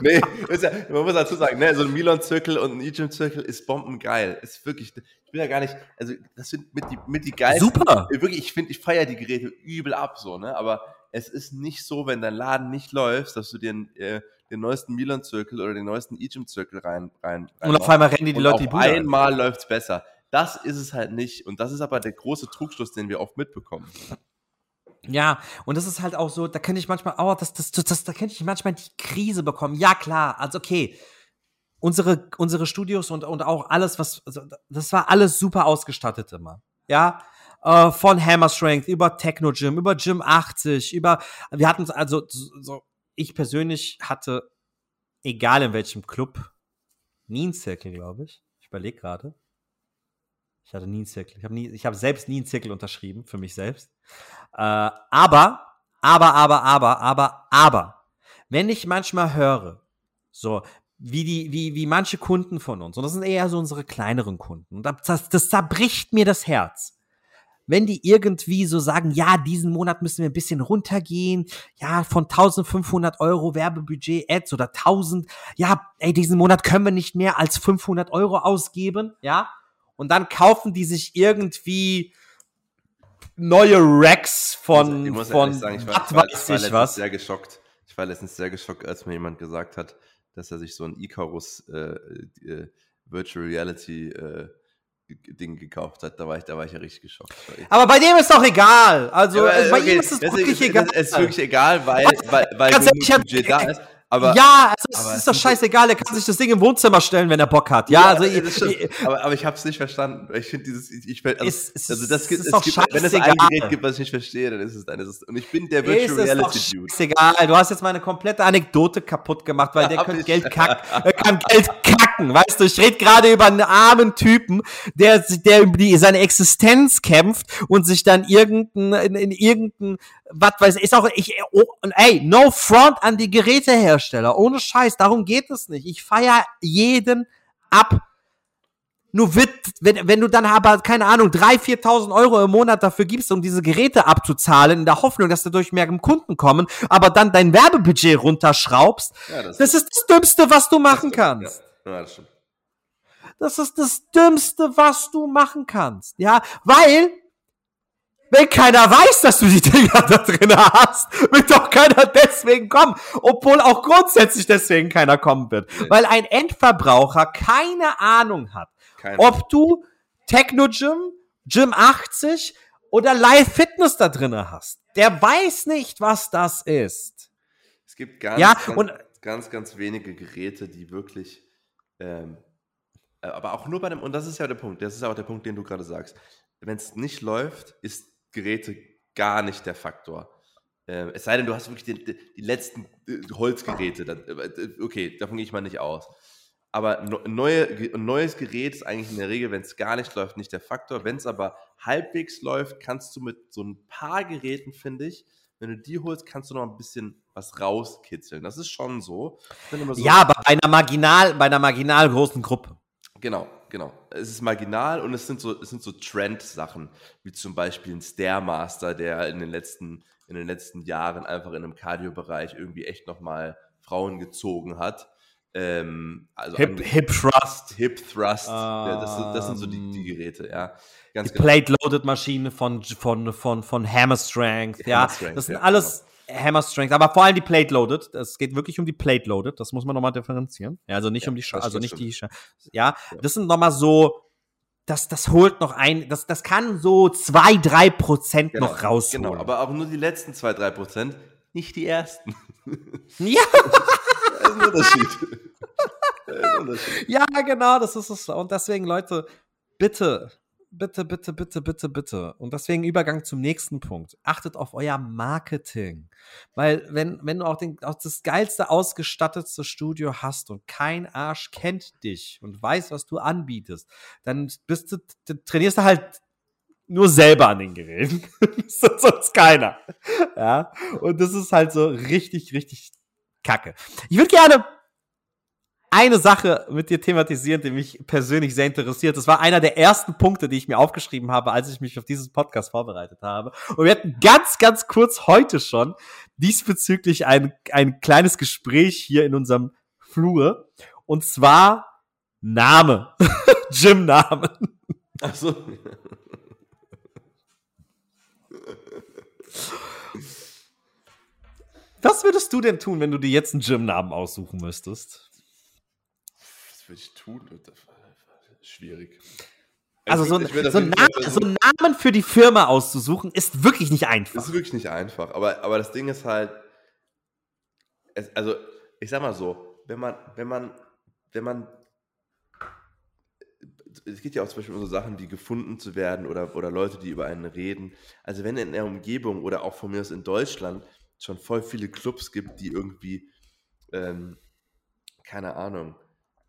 Speaker 3: nee, ja, man muss dazu sagen, ne, so ein Milon-Zirkel und ein E-Gym-Zirkel ist bombengeil. Ist wirklich, ich bin ja gar nicht, also das sind mit die, mit die geilsten.
Speaker 2: Super!
Speaker 3: Wirklich, ich finde, ich feiere die Geräte übel ab, so, ne, aber es ist nicht so, wenn dein Laden nicht läuft, dass du dir äh, den neuesten Milan-Zirkel oder den neuesten E-Gym-Zirkel rein, rein,
Speaker 2: rein. Und auf einmal rennen die, die Leute
Speaker 3: die Bude. einmal läuft's besser. Das ist es halt nicht. Und das ist aber der große Trugschluss, den wir oft mitbekommen.
Speaker 2: Ja, und das ist halt auch so, da könnte ich manchmal, oh, das, das, das, das da könnte ich manchmal die Krise bekommen. Ja, klar, also okay. Unsere, unsere Studios und, und auch alles, was, also das war alles super ausgestattet immer. Ja, äh, von Hammer Strength über Techno Gym, über Gym 80, über, wir hatten also, so, ich persönlich hatte, egal in welchem Club, nie einen Zirkel, glaube ich. Ich überlege gerade. Ich hatte nie einen Zirkel. Ich habe habe selbst nie einen Zirkel unterschrieben für mich selbst. Äh, aber, aber, aber, aber, aber, aber, wenn ich manchmal höre, so, wie die, wie, wie manche Kunden von uns, und das sind eher so unsere kleineren Kunden, und das, das zerbricht mir das Herz. Wenn die irgendwie so sagen, ja, diesen Monat müssen wir ein bisschen runtergehen, ja, von 1500 Euro Werbebudget Ads oder 1000, ja, ey, diesen Monat können wir nicht mehr als 500 Euro ausgeben, ja, und dann kaufen die sich irgendwie neue Racks von,
Speaker 3: ich muss
Speaker 2: von
Speaker 3: sagen, ich war, ich was. sehr geschockt. Ich war letztens sehr geschockt, als mir jemand gesagt hat, dass er sich so ein Icarus äh, äh, Virtual Reality äh, Ding gekauft hat. Da war ich, da war ich ja richtig geschockt.
Speaker 2: Aber bei dem ist doch egal. Also ja, bei okay. ihm ist es wirklich egal.
Speaker 3: Es ist wirklich egal, weil, weil, weil
Speaker 2: Ganz ehrlich, Budget da ist. Aber, ja, also es aber ist doch scheißegal, er kann sich das Ding im Wohnzimmer stellen, wenn er Bock hat. Ja, ja also
Speaker 3: ich, ich, aber, aber ich habe es nicht verstanden. Ich finde dieses, ich, ich also,
Speaker 2: es,
Speaker 3: also das
Speaker 2: gibt,
Speaker 3: es gibt, wenn es ein Gerät gibt, was ich nicht verstehe, dann ist es dann ist es. Und ich bin der Virtual ist Reality Dude.
Speaker 2: Ist egal. Du hast jetzt meine komplette Anekdote kaputt gemacht, weil der kann Geld kacken, er kann Geld kacken, weißt du? Ich rede gerade über einen armen Typen, der der über die, seine Existenz kämpft und sich dann irgendein in, in irgendein was weiß ich, ist auch ich oh, ey, no front an die Gerätehersteller, ohne Scheiß, darum geht es nicht. Ich feier jeden ab. Nur wird, wenn, wenn du dann aber, keine Ahnung, 3.000, 4.000 Euro im Monat dafür gibst, um diese Geräte abzuzahlen, in der Hoffnung, dass dadurch mehr Kunden kommen, aber dann dein Werbebudget runterschraubst, ja, das, das, ist das Dümmste, was du machen kannst. Ja, das, das ist das Dümmste, was du machen kannst. Ja, weil wenn keiner weiß, dass du die Dinger da drin hast, wird doch keiner deswegen kommen. Obwohl auch grundsätzlich deswegen keiner kommen wird. Nee. Weil ein Endverbraucher keine Ahnung hat, keine. ob du Techno Gym, Gym 80 oder Live Fitness da drin hast. Der weiß nicht, was das ist.
Speaker 3: Es gibt ganz, ja, ganz, und, ganz, ganz wenige Geräte, die wirklich, ähm, äh, aber auch nur bei dem, und das ist ja der Punkt, das ist auch der Punkt, den du gerade sagst. Wenn es nicht läuft, ist Geräte gar nicht der Faktor. Äh, es sei denn, du hast wirklich die, die letzten äh, Holzgeräte. Dann, äh, okay, davon gehe ich mal nicht aus. Aber neue, ein neues Gerät ist eigentlich in der Regel, wenn es gar nicht läuft, nicht der Faktor. Wenn es aber halbwegs läuft, kannst du mit so ein paar Geräten, finde ich, wenn du die holst, kannst du noch ein bisschen was rauskitzeln. Das ist schon so.
Speaker 2: so ja, aber bei einer marginal, bei einer marginal großen Gruppe.
Speaker 3: Genau, genau. Es ist marginal und es sind so, es sind so Trend-Sachen, wie zum Beispiel ein Stairmaster, der in den letzten, in den letzten Jahren einfach in einem Cardio-Bereich irgendwie echt nochmal Frauen gezogen hat. Ähm, also
Speaker 2: Hip, Hip Thrust.
Speaker 3: Hip Thrust. Um, ja, das, sind, das, sind, so die, die ähm, Geräte, ja.
Speaker 2: Ganz die genau. Plate-Loaded-Maschine von, von, von, von Hammer Strength, ja. Hammer Strength, das sind ja, alles. Genau Hammer Strength, aber vor allem die Plate Loaded. Es geht wirklich um die Plate Loaded. Das muss man nochmal differenzieren. Ja, also nicht ja, um die, Sch also nicht die, Sch ja, ja, das sind nochmal so, das, das holt noch ein, das, das kann so zwei, drei Prozent genau, noch rausholen. Genau,
Speaker 3: aber auch nur die letzten zwei, drei Prozent, nicht die ersten.
Speaker 2: Ja.
Speaker 3: das ist ein Unterschied.
Speaker 2: Ja, genau, das ist es. Und deswegen, Leute, bitte, bitte, bitte, bitte, bitte, bitte. Und deswegen Übergang zum nächsten Punkt. Achtet auf euer Marketing. Weil, wenn, wenn du auch, den, auch das geilste, ausgestattetste Studio hast und kein Arsch kennt dich und weiß, was du anbietest, dann bist du, trainierst du halt nur selber an den Geräten. Sonst keiner. Ja. Und das ist halt so richtig, richtig kacke. Ich würde gerne eine Sache mit dir thematisieren, die mich persönlich sehr interessiert. Das war einer der ersten Punkte, die ich mir aufgeschrieben habe, als ich mich auf dieses Podcast vorbereitet habe. Und wir hatten ganz, ganz kurz heute schon diesbezüglich ein, ein kleines Gespräch hier in unserem Flur. Und zwar Name. Gym-Name. Ach so. Was würdest du denn tun, wenn du dir jetzt einen Gym-Namen aussuchen müsstest?
Speaker 3: Was würde ich tun? Schwierig.
Speaker 2: Also so, so, Namen, so einen Namen für die Firma auszusuchen, ist wirklich nicht einfach.
Speaker 3: Ist wirklich nicht einfach. Aber, aber das Ding ist halt, es, also ich sag mal so, wenn man, wenn man, wenn man es geht ja auch zum Beispiel um so Sachen wie gefunden zu werden oder, oder Leute, die über einen reden. Also wenn in der Umgebung oder auch von mir aus in Deutschland schon voll viele Clubs gibt, die irgendwie, ähm, keine Ahnung,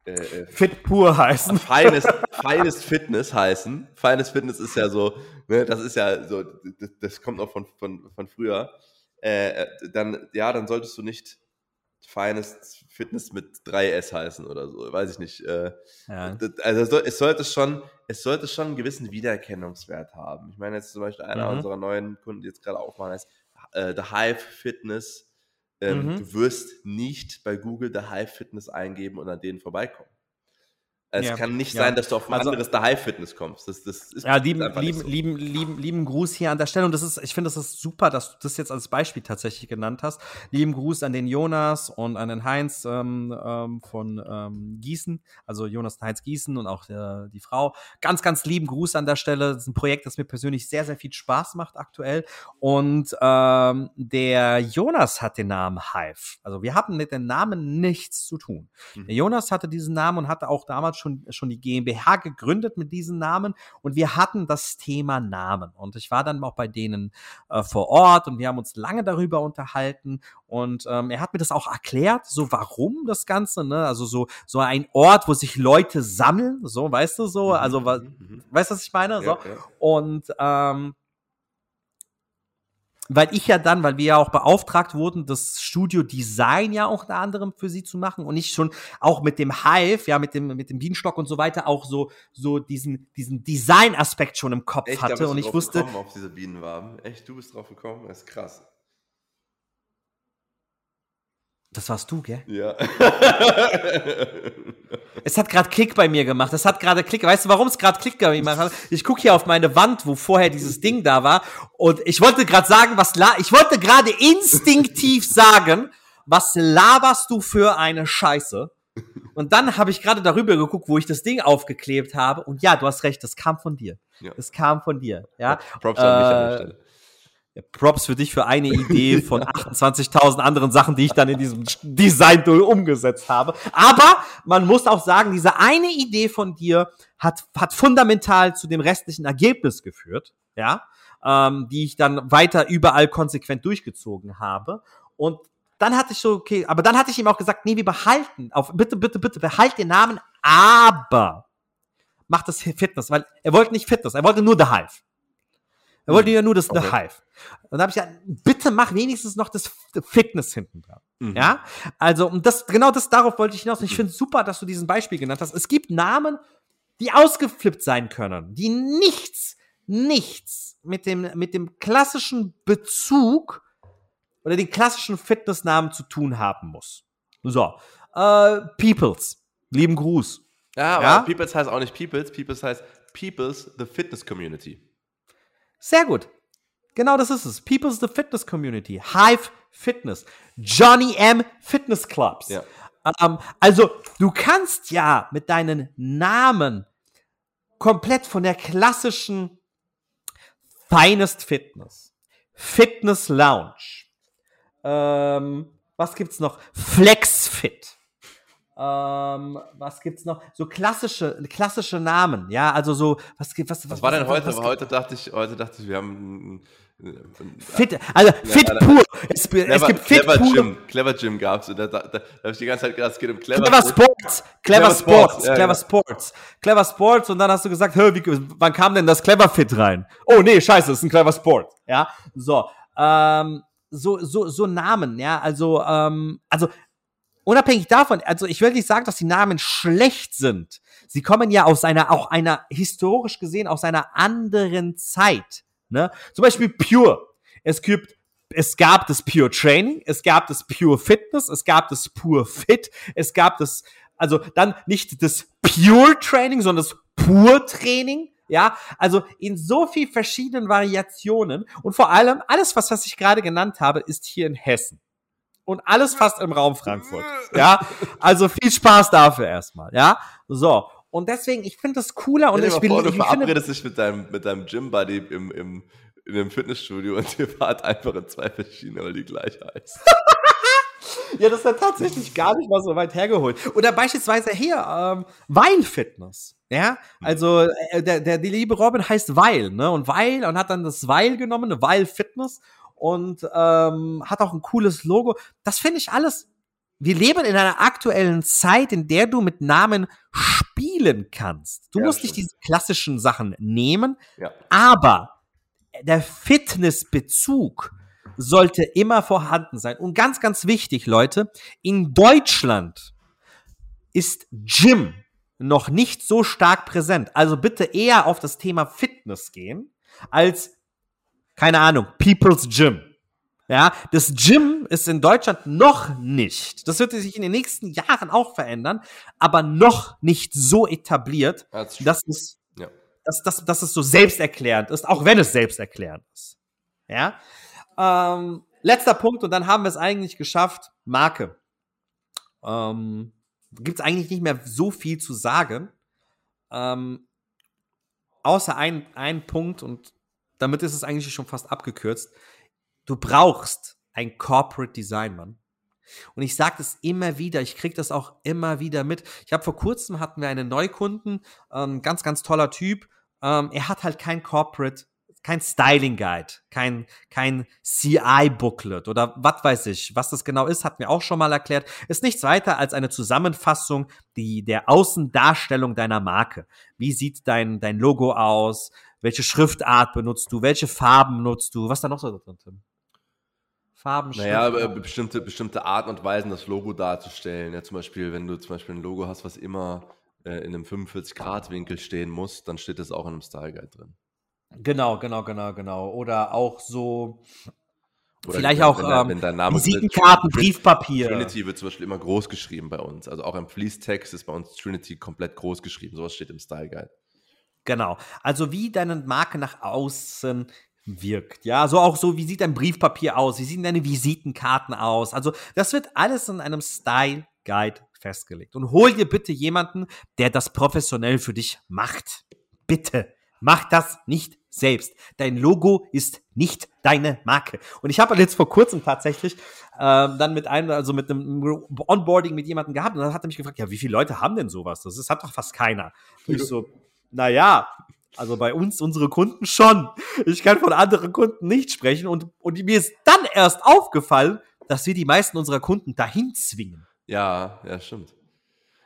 Speaker 2: äh, äh Fit pur heißen.
Speaker 3: Feines, feines Fitness heißen. Feines Fitness ist ja so, ne, das ist ja so, das, das kommt noch von, von, von früher. Äh, äh dann, ja, dann solltest du nicht feines Fitness mit 3S heißen oder so, weiß ich nicht. Äh, ja. Also es sollte schon, es sollte schon einen gewissen Wiedererkennungswert haben. Ich meine jetzt zum Beispiel einer mhm. unserer neuen Kunden, die jetzt gerade aufmachen, heißt äh, The Hive Fitness. Ähm, mhm. Du wirst nicht bei Google The Hive Fitness eingeben und an denen vorbeikommen. Es ja, kann nicht ja. sein, dass du auf ein also, anderes The High Fitness kommst. Das, das
Speaker 2: ist ja, lieben, lieben, so. lieben, lieben, lieben Gruß hier an der Stelle. Und das ist, ich finde, das ist super, dass du das jetzt als Beispiel tatsächlich genannt hast. Lieben Gruß an den Jonas und an den Heinz ähm, ähm, von ähm, Gießen, also Jonas und Heinz Gießen und auch der, die Frau. Ganz, ganz lieben Gruß an der Stelle. Das ist ein Projekt, das mir persönlich sehr, sehr viel Spaß macht aktuell. Und ähm, der Jonas hat den Namen Hive. Also wir hatten mit dem Namen nichts zu tun. Mhm. Der Jonas hatte diesen Namen und hatte auch damals schon schon, schon die GmbH gegründet mit diesen Namen und wir hatten das Thema Namen. Und ich war dann auch bei denen äh, vor Ort und wir haben uns lange darüber unterhalten und ähm, er hat mir das auch erklärt, so warum das Ganze, ne? Also so, so ein Ort, wo sich Leute sammeln, so, weißt du so, mhm, also mhm, mhm. weißt du, was ich meine? So. Ja, ja. Und ähm, weil ich ja dann, weil wir ja auch beauftragt wurden, das Studio Design ja auch unter anderem für sie zu machen und ich schon auch mit dem Hive, ja, mit dem, mit dem Bienenstock und so weiter auch so, so diesen, diesen Design-Aspekt schon im Kopf Echt, hatte und ich wusste.
Speaker 3: auf diese Bienenwaben. Echt, du bist drauf gekommen? Das ist krass.
Speaker 2: Das warst du, gell?
Speaker 3: Ja.
Speaker 2: es hat gerade Klick bei mir gemacht. Es hat gerade Klick. Weißt du, warum es gerade Klick bei mir gemacht hat? Ich gucke hier auf meine Wand, wo vorher dieses Ding da war. Und ich wollte gerade sagen, was la ich wollte gerade instinktiv sagen, was laberst du für eine Scheiße? Und dann habe ich gerade darüber geguckt, wo ich das Ding aufgeklebt habe. Und ja, du hast recht, das kam von dir. Ja. Das kam von dir. Ja.
Speaker 3: Props an mich an der äh, Stelle.
Speaker 2: Props für dich für eine Idee von 28.000 anderen Sachen, die ich dann in diesem Design-Tool umgesetzt habe. Aber man muss auch sagen, diese eine Idee von dir hat, hat fundamental zu dem restlichen Ergebnis geführt, ja, ähm, die ich dann weiter überall konsequent durchgezogen habe. Und dann hatte ich so, okay, aber dann hatte ich ihm auch gesagt, nee, wir behalten, auf, bitte, bitte, bitte, behalt den Namen, aber mach das Fitness, weil er wollte nicht Fitness, er wollte nur The Hive. Er wollte ja nur das okay. The Hive. Und da habe ich ja, bitte mach wenigstens noch das Fitness hinten dran. Mhm. Ja, also und das genau das darauf wollte ich hinaus. Und ich finde super, dass du diesen Beispiel genannt hast. Es gibt Namen, die ausgeflippt sein können, die nichts, nichts mit dem mit dem klassischen Bezug oder den klassischen Fitnessnamen zu tun haben muss. So, äh, Peoples, lieben Gruß.
Speaker 3: Ja, aber ja? Peoples heißt auch nicht Peoples. Peoples heißt Peoples the Fitness Community.
Speaker 2: Sehr gut. Genau das ist es. People's the Fitness Community. Hive Fitness. Johnny M Fitness Clubs. Ja. Ähm, also, du kannst ja mit deinen Namen komplett von der klassischen Finest Fitness, Fitness Lounge, ähm, was gibt's noch? Flex Fit. Ähm, was gibt's noch? So klassische, klassische Namen, ja, also so, was gibt, was,
Speaker 3: was, was war denn heute? Was, heute dachte ich, heute dachte ich, wir haben
Speaker 2: Fit, also Fit ja, pur. Es, clever,
Speaker 3: es, gibt Fit clever pur. Gym, Clever Gym gab's. Da, da, da, da habe ich die ganze Zeit gedacht, es geht um
Speaker 2: Clever. Clever Sports, Clever, Clever Sports, Sports ja, Clever ja. Sports, Clever Sports und dann hast du gesagt, wie, wann kam denn das Clever Fit rein? Oh nee, scheiße, das ist ein Clever Sport, ja, so, ähm, so, so, so Namen, ja, also, ähm, also unabhängig davon, also ich will nicht sagen, dass die Namen schlecht sind. Sie kommen ja aus einer, auch einer, historisch gesehen, aus einer anderen Zeit. Ne? Zum Beispiel Pure. Es gibt, es gab das Pure Training, es gab das Pure Fitness, es gab das Pure Fit, es gab das, also dann nicht das Pure Training, sondern das Pure Training. Ja, also in so viel verschiedenen Variationen und vor allem alles, was, was ich gerade genannt habe, ist hier in Hessen und alles fast im Raum Frankfurt. Ja, also viel Spaß dafür erstmal. Ja, so. Und deswegen, ich finde das cooler und ich
Speaker 3: will. Vor, du verabredest dich mit deinem, mit deinem Gym-Buddy im, im, in einem Fitnessstudio und ihr fahrt einfach in zwei verschiedene, weil die gleich heißt.
Speaker 2: ja, das ist ja tatsächlich gar nicht mal so weit hergeholt. Oder beispielsweise hier, ähm, Weil Fitness. Ja, also äh, der, der, die liebe Robin heißt Weil, ne? Und Weil und hat dann das Weil genommen, Weil Fitness und ähm, hat auch ein cooles Logo. Das finde ich alles. Wir leben in einer aktuellen Zeit, in der du mit Namen spielen kannst. Du ja, musst nicht diese klassischen Sachen nehmen, ja. aber der Fitnessbezug sollte immer vorhanden sein. Und ganz, ganz wichtig, Leute, in Deutschland ist Gym noch nicht so stark präsent. Also bitte eher auf das Thema Fitness gehen, als keine Ahnung, People's Gym. Ja, das Gym ist in Deutschland noch nicht. Das wird sich in den nächsten Jahren auch verändern, aber noch nicht so etabliert, dass es, ja. dass, dass, dass es so selbsterklärend ist, auch wenn es selbsterklärend ist. Ja. Ähm, letzter Punkt und dann haben wir es eigentlich geschafft. Marke. Ähm, Gibt es eigentlich nicht mehr so viel zu sagen. Ähm, außer ein, ein Punkt und damit ist es eigentlich schon fast abgekürzt. Du brauchst ein Corporate Design, Mann. Und ich sage das immer wieder, ich kriege das auch immer wieder mit. Ich habe vor kurzem hatten wir einen Neukunden, ähm, ganz, ganz toller Typ. Ähm, er hat halt kein Corporate, kein Styling Guide, kein, kein CI-Booklet oder was weiß ich. Was das genau ist, hat mir auch schon mal erklärt. Ist nichts weiter als eine Zusammenfassung die, der Außendarstellung deiner Marke. Wie sieht dein, dein Logo aus? Welche Schriftart benutzt du, welche Farben nutzt du, was da noch so drin, Tim?
Speaker 3: Farben, Naja, aber bestimmte, bestimmte Arten und Weisen, das Logo darzustellen. Ja, zum Beispiel, wenn du zum Beispiel ein Logo hast, was immer äh, in einem 45-Grad-Winkel stehen muss, dann steht das auch in einem Style Guide drin.
Speaker 2: Genau, genau, genau, genau. Oder auch so. Oder vielleicht wenn, auch wenn, ähm, wenn dein Name Visitenkarten, Briefpapier.
Speaker 3: Trinity wird zum Beispiel immer groß geschrieben bei uns. Also auch im Fließtext ist bei uns Trinity komplett groß geschrieben. Sowas steht im Style Guide.
Speaker 2: Genau. Also wie deine Marke nach außen wirkt. Ja, so auch so, wie sieht dein Briefpapier aus? Wie sehen deine Visitenkarten aus? Also das wird alles in einem Style Guide festgelegt. Und hol dir bitte jemanden, der das professionell für dich macht. Bitte. Mach das nicht selbst. Dein Logo ist nicht deine Marke. Und ich habe jetzt vor kurzem tatsächlich ähm, dann mit einem, also mit einem Onboarding mit jemandem gehabt und dann hat er mich gefragt, ja, wie viele Leute haben denn sowas? Das ist, hat doch fast keiner. Und ich so, naja, also bei uns, unsere Kunden schon. Ich kann von anderen Kunden nicht sprechen. Und, und mir ist dann erst aufgefallen, dass wir die meisten unserer Kunden dahin zwingen.
Speaker 3: Ja, ja, stimmt.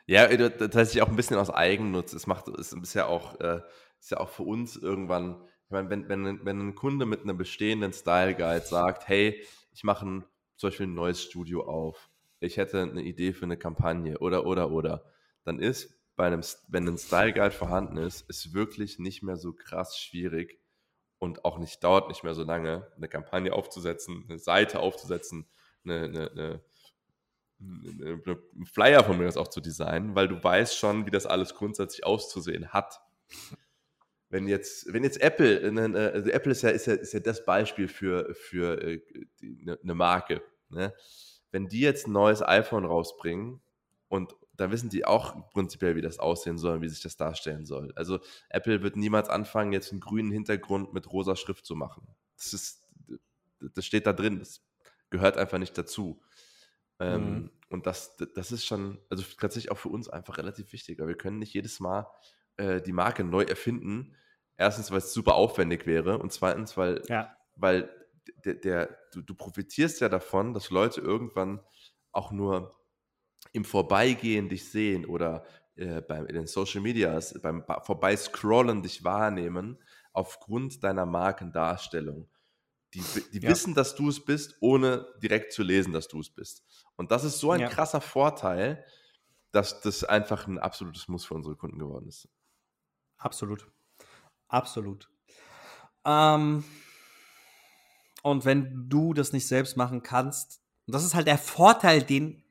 Speaker 3: Ja, tatsächlich auch ein bisschen aus Eigennutz. Es macht, es ist ja auch, äh, ist ja auch für uns irgendwann, ich meine, wenn, wenn, wenn ein Kunde mit einem bestehenden Style Guide sagt, hey, ich mache ein, zum Beispiel ein neues Studio auf, ich hätte eine Idee für eine Kampagne oder, oder, oder, dann ist bei einem, wenn ein Style Guide vorhanden ist, ist wirklich nicht mehr so krass schwierig und auch nicht dauert nicht mehr so lange, eine Kampagne aufzusetzen, eine Seite aufzusetzen, eine, eine, eine eine, einen Flyer von mir das auch zu designen, weil du weißt schon, wie das alles grundsätzlich auszusehen hat. Wenn jetzt, wenn jetzt Apple, also Apple ist ja, ist ja, ist ja das Beispiel für, für äh, eine, eine Marke. Ne? Wenn die jetzt ein neues iPhone rausbringen und da wissen die auch prinzipiell, wie das aussehen soll und wie sich das darstellen soll. Also Apple wird niemals anfangen, jetzt einen grünen Hintergrund mit rosa Schrift zu machen. Das ist, das steht da drin. Das gehört einfach nicht dazu. Ähm, mhm. Und das, das ist schon, also tatsächlich auch für uns einfach relativ wichtig, weil wir können nicht jedes Mal äh, die Marke neu erfinden. Erstens, weil es super aufwendig wäre und zweitens, weil, ja. weil der, der du, du profitierst ja davon, dass Leute irgendwann auch nur Vorbeigehen dich sehen oder äh, beim, in den Social Medias, beim Vorbeiscrollen dich wahrnehmen, aufgrund deiner Markendarstellung. Die, die ja. wissen, dass du es bist, ohne direkt zu lesen, dass du es bist. Und das ist so ein ja. krasser Vorteil, dass das einfach ein absolutes Muss für unsere Kunden geworden ist.
Speaker 2: Absolut. Absolut. Ähm, und wenn du das nicht selbst machen kannst, und das ist halt der Vorteil, den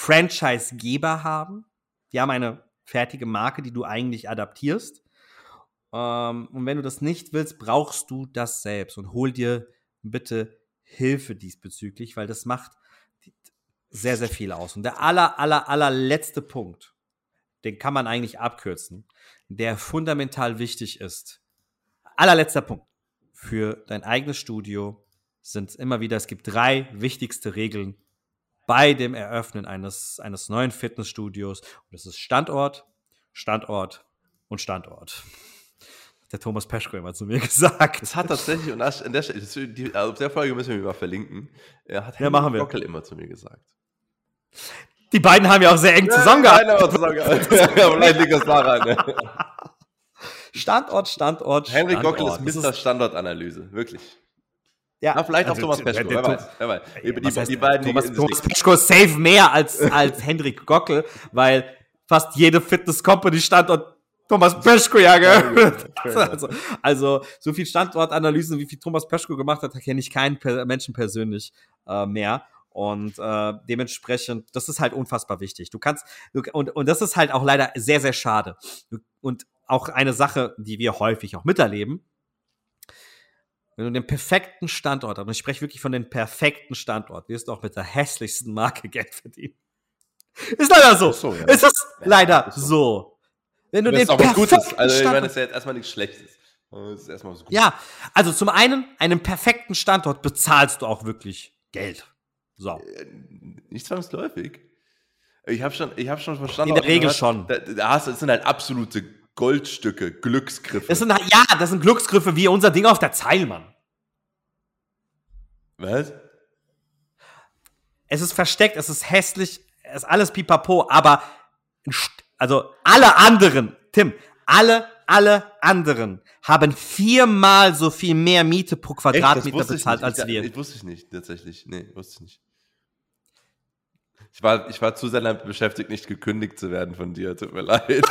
Speaker 2: Franchise-Geber haben. Die haben eine fertige Marke, die du eigentlich adaptierst. Ähm, und wenn du das nicht willst, brauchst du das selbst und hol dir bitte Hilfe diesbezüglich, weil das macht sehr, sehr viel aus. Und der aller, aller, allerletzte Punkt, den kann man eigentlich abkürzen, der fundamental wichtig ist. Allerletzter Punkt für dein eigenes Studio sind immer wieder, es gibt drei wichtigste Regeln bei dem Eröffnen eines, eines neuen Fitnessstudios. Und das ist Standort, Standort und Standort. Der Thomas Peschko immer zu mir gesagt.
Speaker 3: Das hat tatsächlich, und in der, die, also auf der Folge müssen wir mal verlinken, er hat
Speaker 2: ja, machen wir.
Speaker 3: Gockel immer zu mir gesagt.
Speaker 2: Die beiden haben ja auch sehr eng zusammengearbeitet.
Speaker 3: Das daran. Ne?
Speaker 2: Standort, Standort,
Speaker 3: Henrik Standort. Gockel ist Mr. Standortanalyse, wirklich.
Speaker 2: Ja,
Speaker 3: Na, vielleicht also, auch Thomas Peschko, wer weiß. Wer weiß. Die, die, die beiden,
Speaker 2: Thomas, Thomas Peschko safe mehr als, als Hendrik Gockel, weil fast jede Fitness-Company-Standort Thomas Peschko ja gehört. Also, also, so viel Standortanalysen, wie viel Thomas Peschko gemacht hat, kenne ich keinen Menschen persönlich äh, mehr. Und äh, dementsprechend, das ist halt unfassbar wichtig. Du kannst, du, und, und das ist halt auch leider sehr, sehr schade. Und auch eine Sache, die wir häufig auch miterleben, wenn du den perfekten Standort hast, und ich spreche wirklich von dem perfekten Standort, wirst du auch mit der hässlichsten Marke Geld verdienen. Ist leider so. so ja. Ist das ja, leider ist so. so.
Speaker 3: Wenn du den perfekten Gutes. Also ich meine, das ist ja jetzt erstmal nichts Schlechtes.
Speaker 2: Das ist erstmal was Gutes. Ja, also zum einen, einen perfekten Standort bezahlst du auch wirklich Geld. So. Äh,
Speaker 3: nicht zwangsläufig. Ich habe schon, ich habe schon verstanden.
Speaker 2: In der Regel schon.
Speaker 3: Da, da hast, das sind halt absolute Goldstücke, Glücksgriffe.
Speaker 2: Das sind, ja, das sind Glücksgriffe wie unser Ding auf der Zeilmann.
Speaker 3: Was?
Speaker 2: Es ist versteckt, es ist hässlich, es ist alles pipapo, aber also alle anderen, Tim, alle, alle anderen haben viermal so viel mehr Miete pro Quadratmeter bezahlt als wir.
Speaker 3: Ich, wusste ich nicht, tatsächlich. Nee, wusste ich nicht. Ich war, ich war zu sehr damit beschäftigt, nicht gekündigt zu werden von dir. Tut mir leid.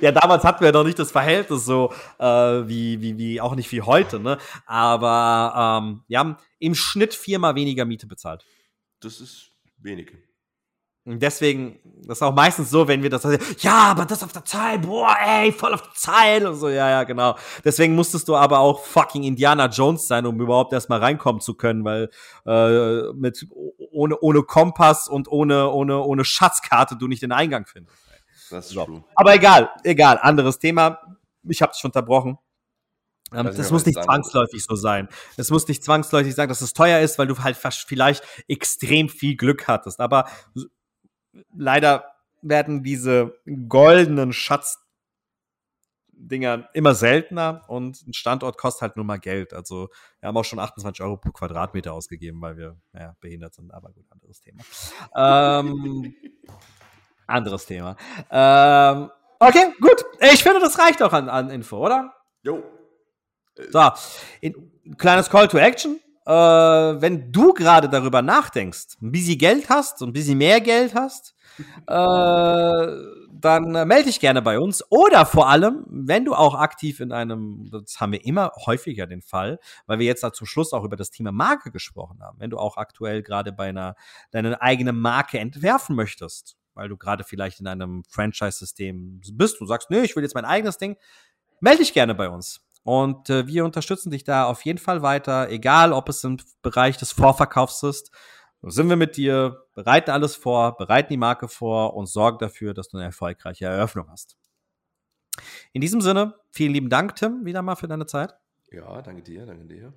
Speaker 2: ja, damals hatten wir noch nicht das Verhältnis so äh, wie, wie, wie auch nicht wie heute, ne? Aber ähm, wir haben im Schnitt viermal weniger Miete bezahlt.
Speaker 3: Das ist wenig.
Speaker 2: Und deswegen, das ist auch meistens so, wenn wir das, ja, aber das auf der Zeil, boah, ey, voll auf der Zeil und so, ja, ja, genau. Deswegen musstest du aber auch fucking Indiana Jones sein, um überhaupt erstmal reinkommen zu können, weil äh, mit ohne, ohne Kompass und ohne, ohne, ohne Schatzkarte du nicht den Eingang findest.
Speaker 3: Das ist so. true.
Speaker 2: Aber egal, egal, anderes Thema. Ich habe dich unterbrochen. Ähm, das muss nicht zwangsläufig so sein. Es muss nicht zwangsläufig sagen, dass es teuer ist, weil du halt vielleicht extrem viel Glück hattest. Aber leider werden diese goldenen Schatzdinger immer seltener und ein Standort kostet halt nur mal Geld. Also wir haben auch schon 28 Euro pro Quadratmeter ausgegeben, weil wir ja, behindert sind. Aber gut, anderes Thema. ähm, anderes Thema. Ähm, okay, gut. Ich finde, das reicht auch an, an Info, oder?
Speaker 3: Jo.
Speaker 2: So, in, kleines Call to Action äh, wenn du gerade darüber nachdenkst, ein bisschen Geld hast und ein bisschen mehr Geld hast, äh, dann äh, melde dich gerne bei uns. Oder vor allem, wenn du auch aktiv in einem, das haben wir immer häufiger den Fall, weil wir jetzt da zum Schluss auch über das Thema Marke gesprochen haben, wenn du auch aktuell gerade bei einer deine eigene Marke entwerfen möchtest, weil du gerade vielleicht in einem Franchise-System bist, du sagst, nee, ich will jetzt mein eigenes Ding, melde dich gerne bei uns. Und äh, wir unterstützen dich da auf jeden Fall weiter, egal ob es im Bereich des Vorverkaufs ist. Sind wir mit dir, bereiten alles vor, bereiten die Marke vor und sorgen dafür, dass du eine erfolgreiche Eröffnung hast. In diesem Sinne, vielen lieben Dank, Tim, wieder mal für deine Zeit.
Speaker 3: Ja, danke dir, danke dir.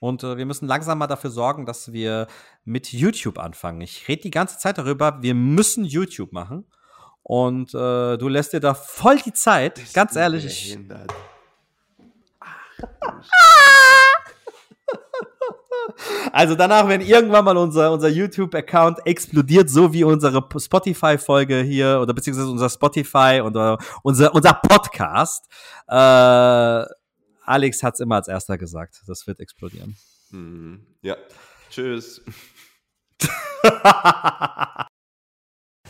Speaker 2: Und äh, wir müssen langsam mal dafür sorgen, dass wir mit YouTube anfangen. Ich rede die ganze Zeit darüber, wir müssen YouTube machen. Und äh, du lässt dir da voll die Zeit, das ganz ehrlich. Ich, Also danach, wenn irgendwann mal unser, unser YouTube-Account explodiert, so wie unsere Spotify-Folge hier oder beziehungsweise unser Spotify und uh, unser, unser Podcast, äh, Alex hat's immer als erster gesagt. Das wird explodieren.
Speaker 3: Mhm. Ja. Tschüss.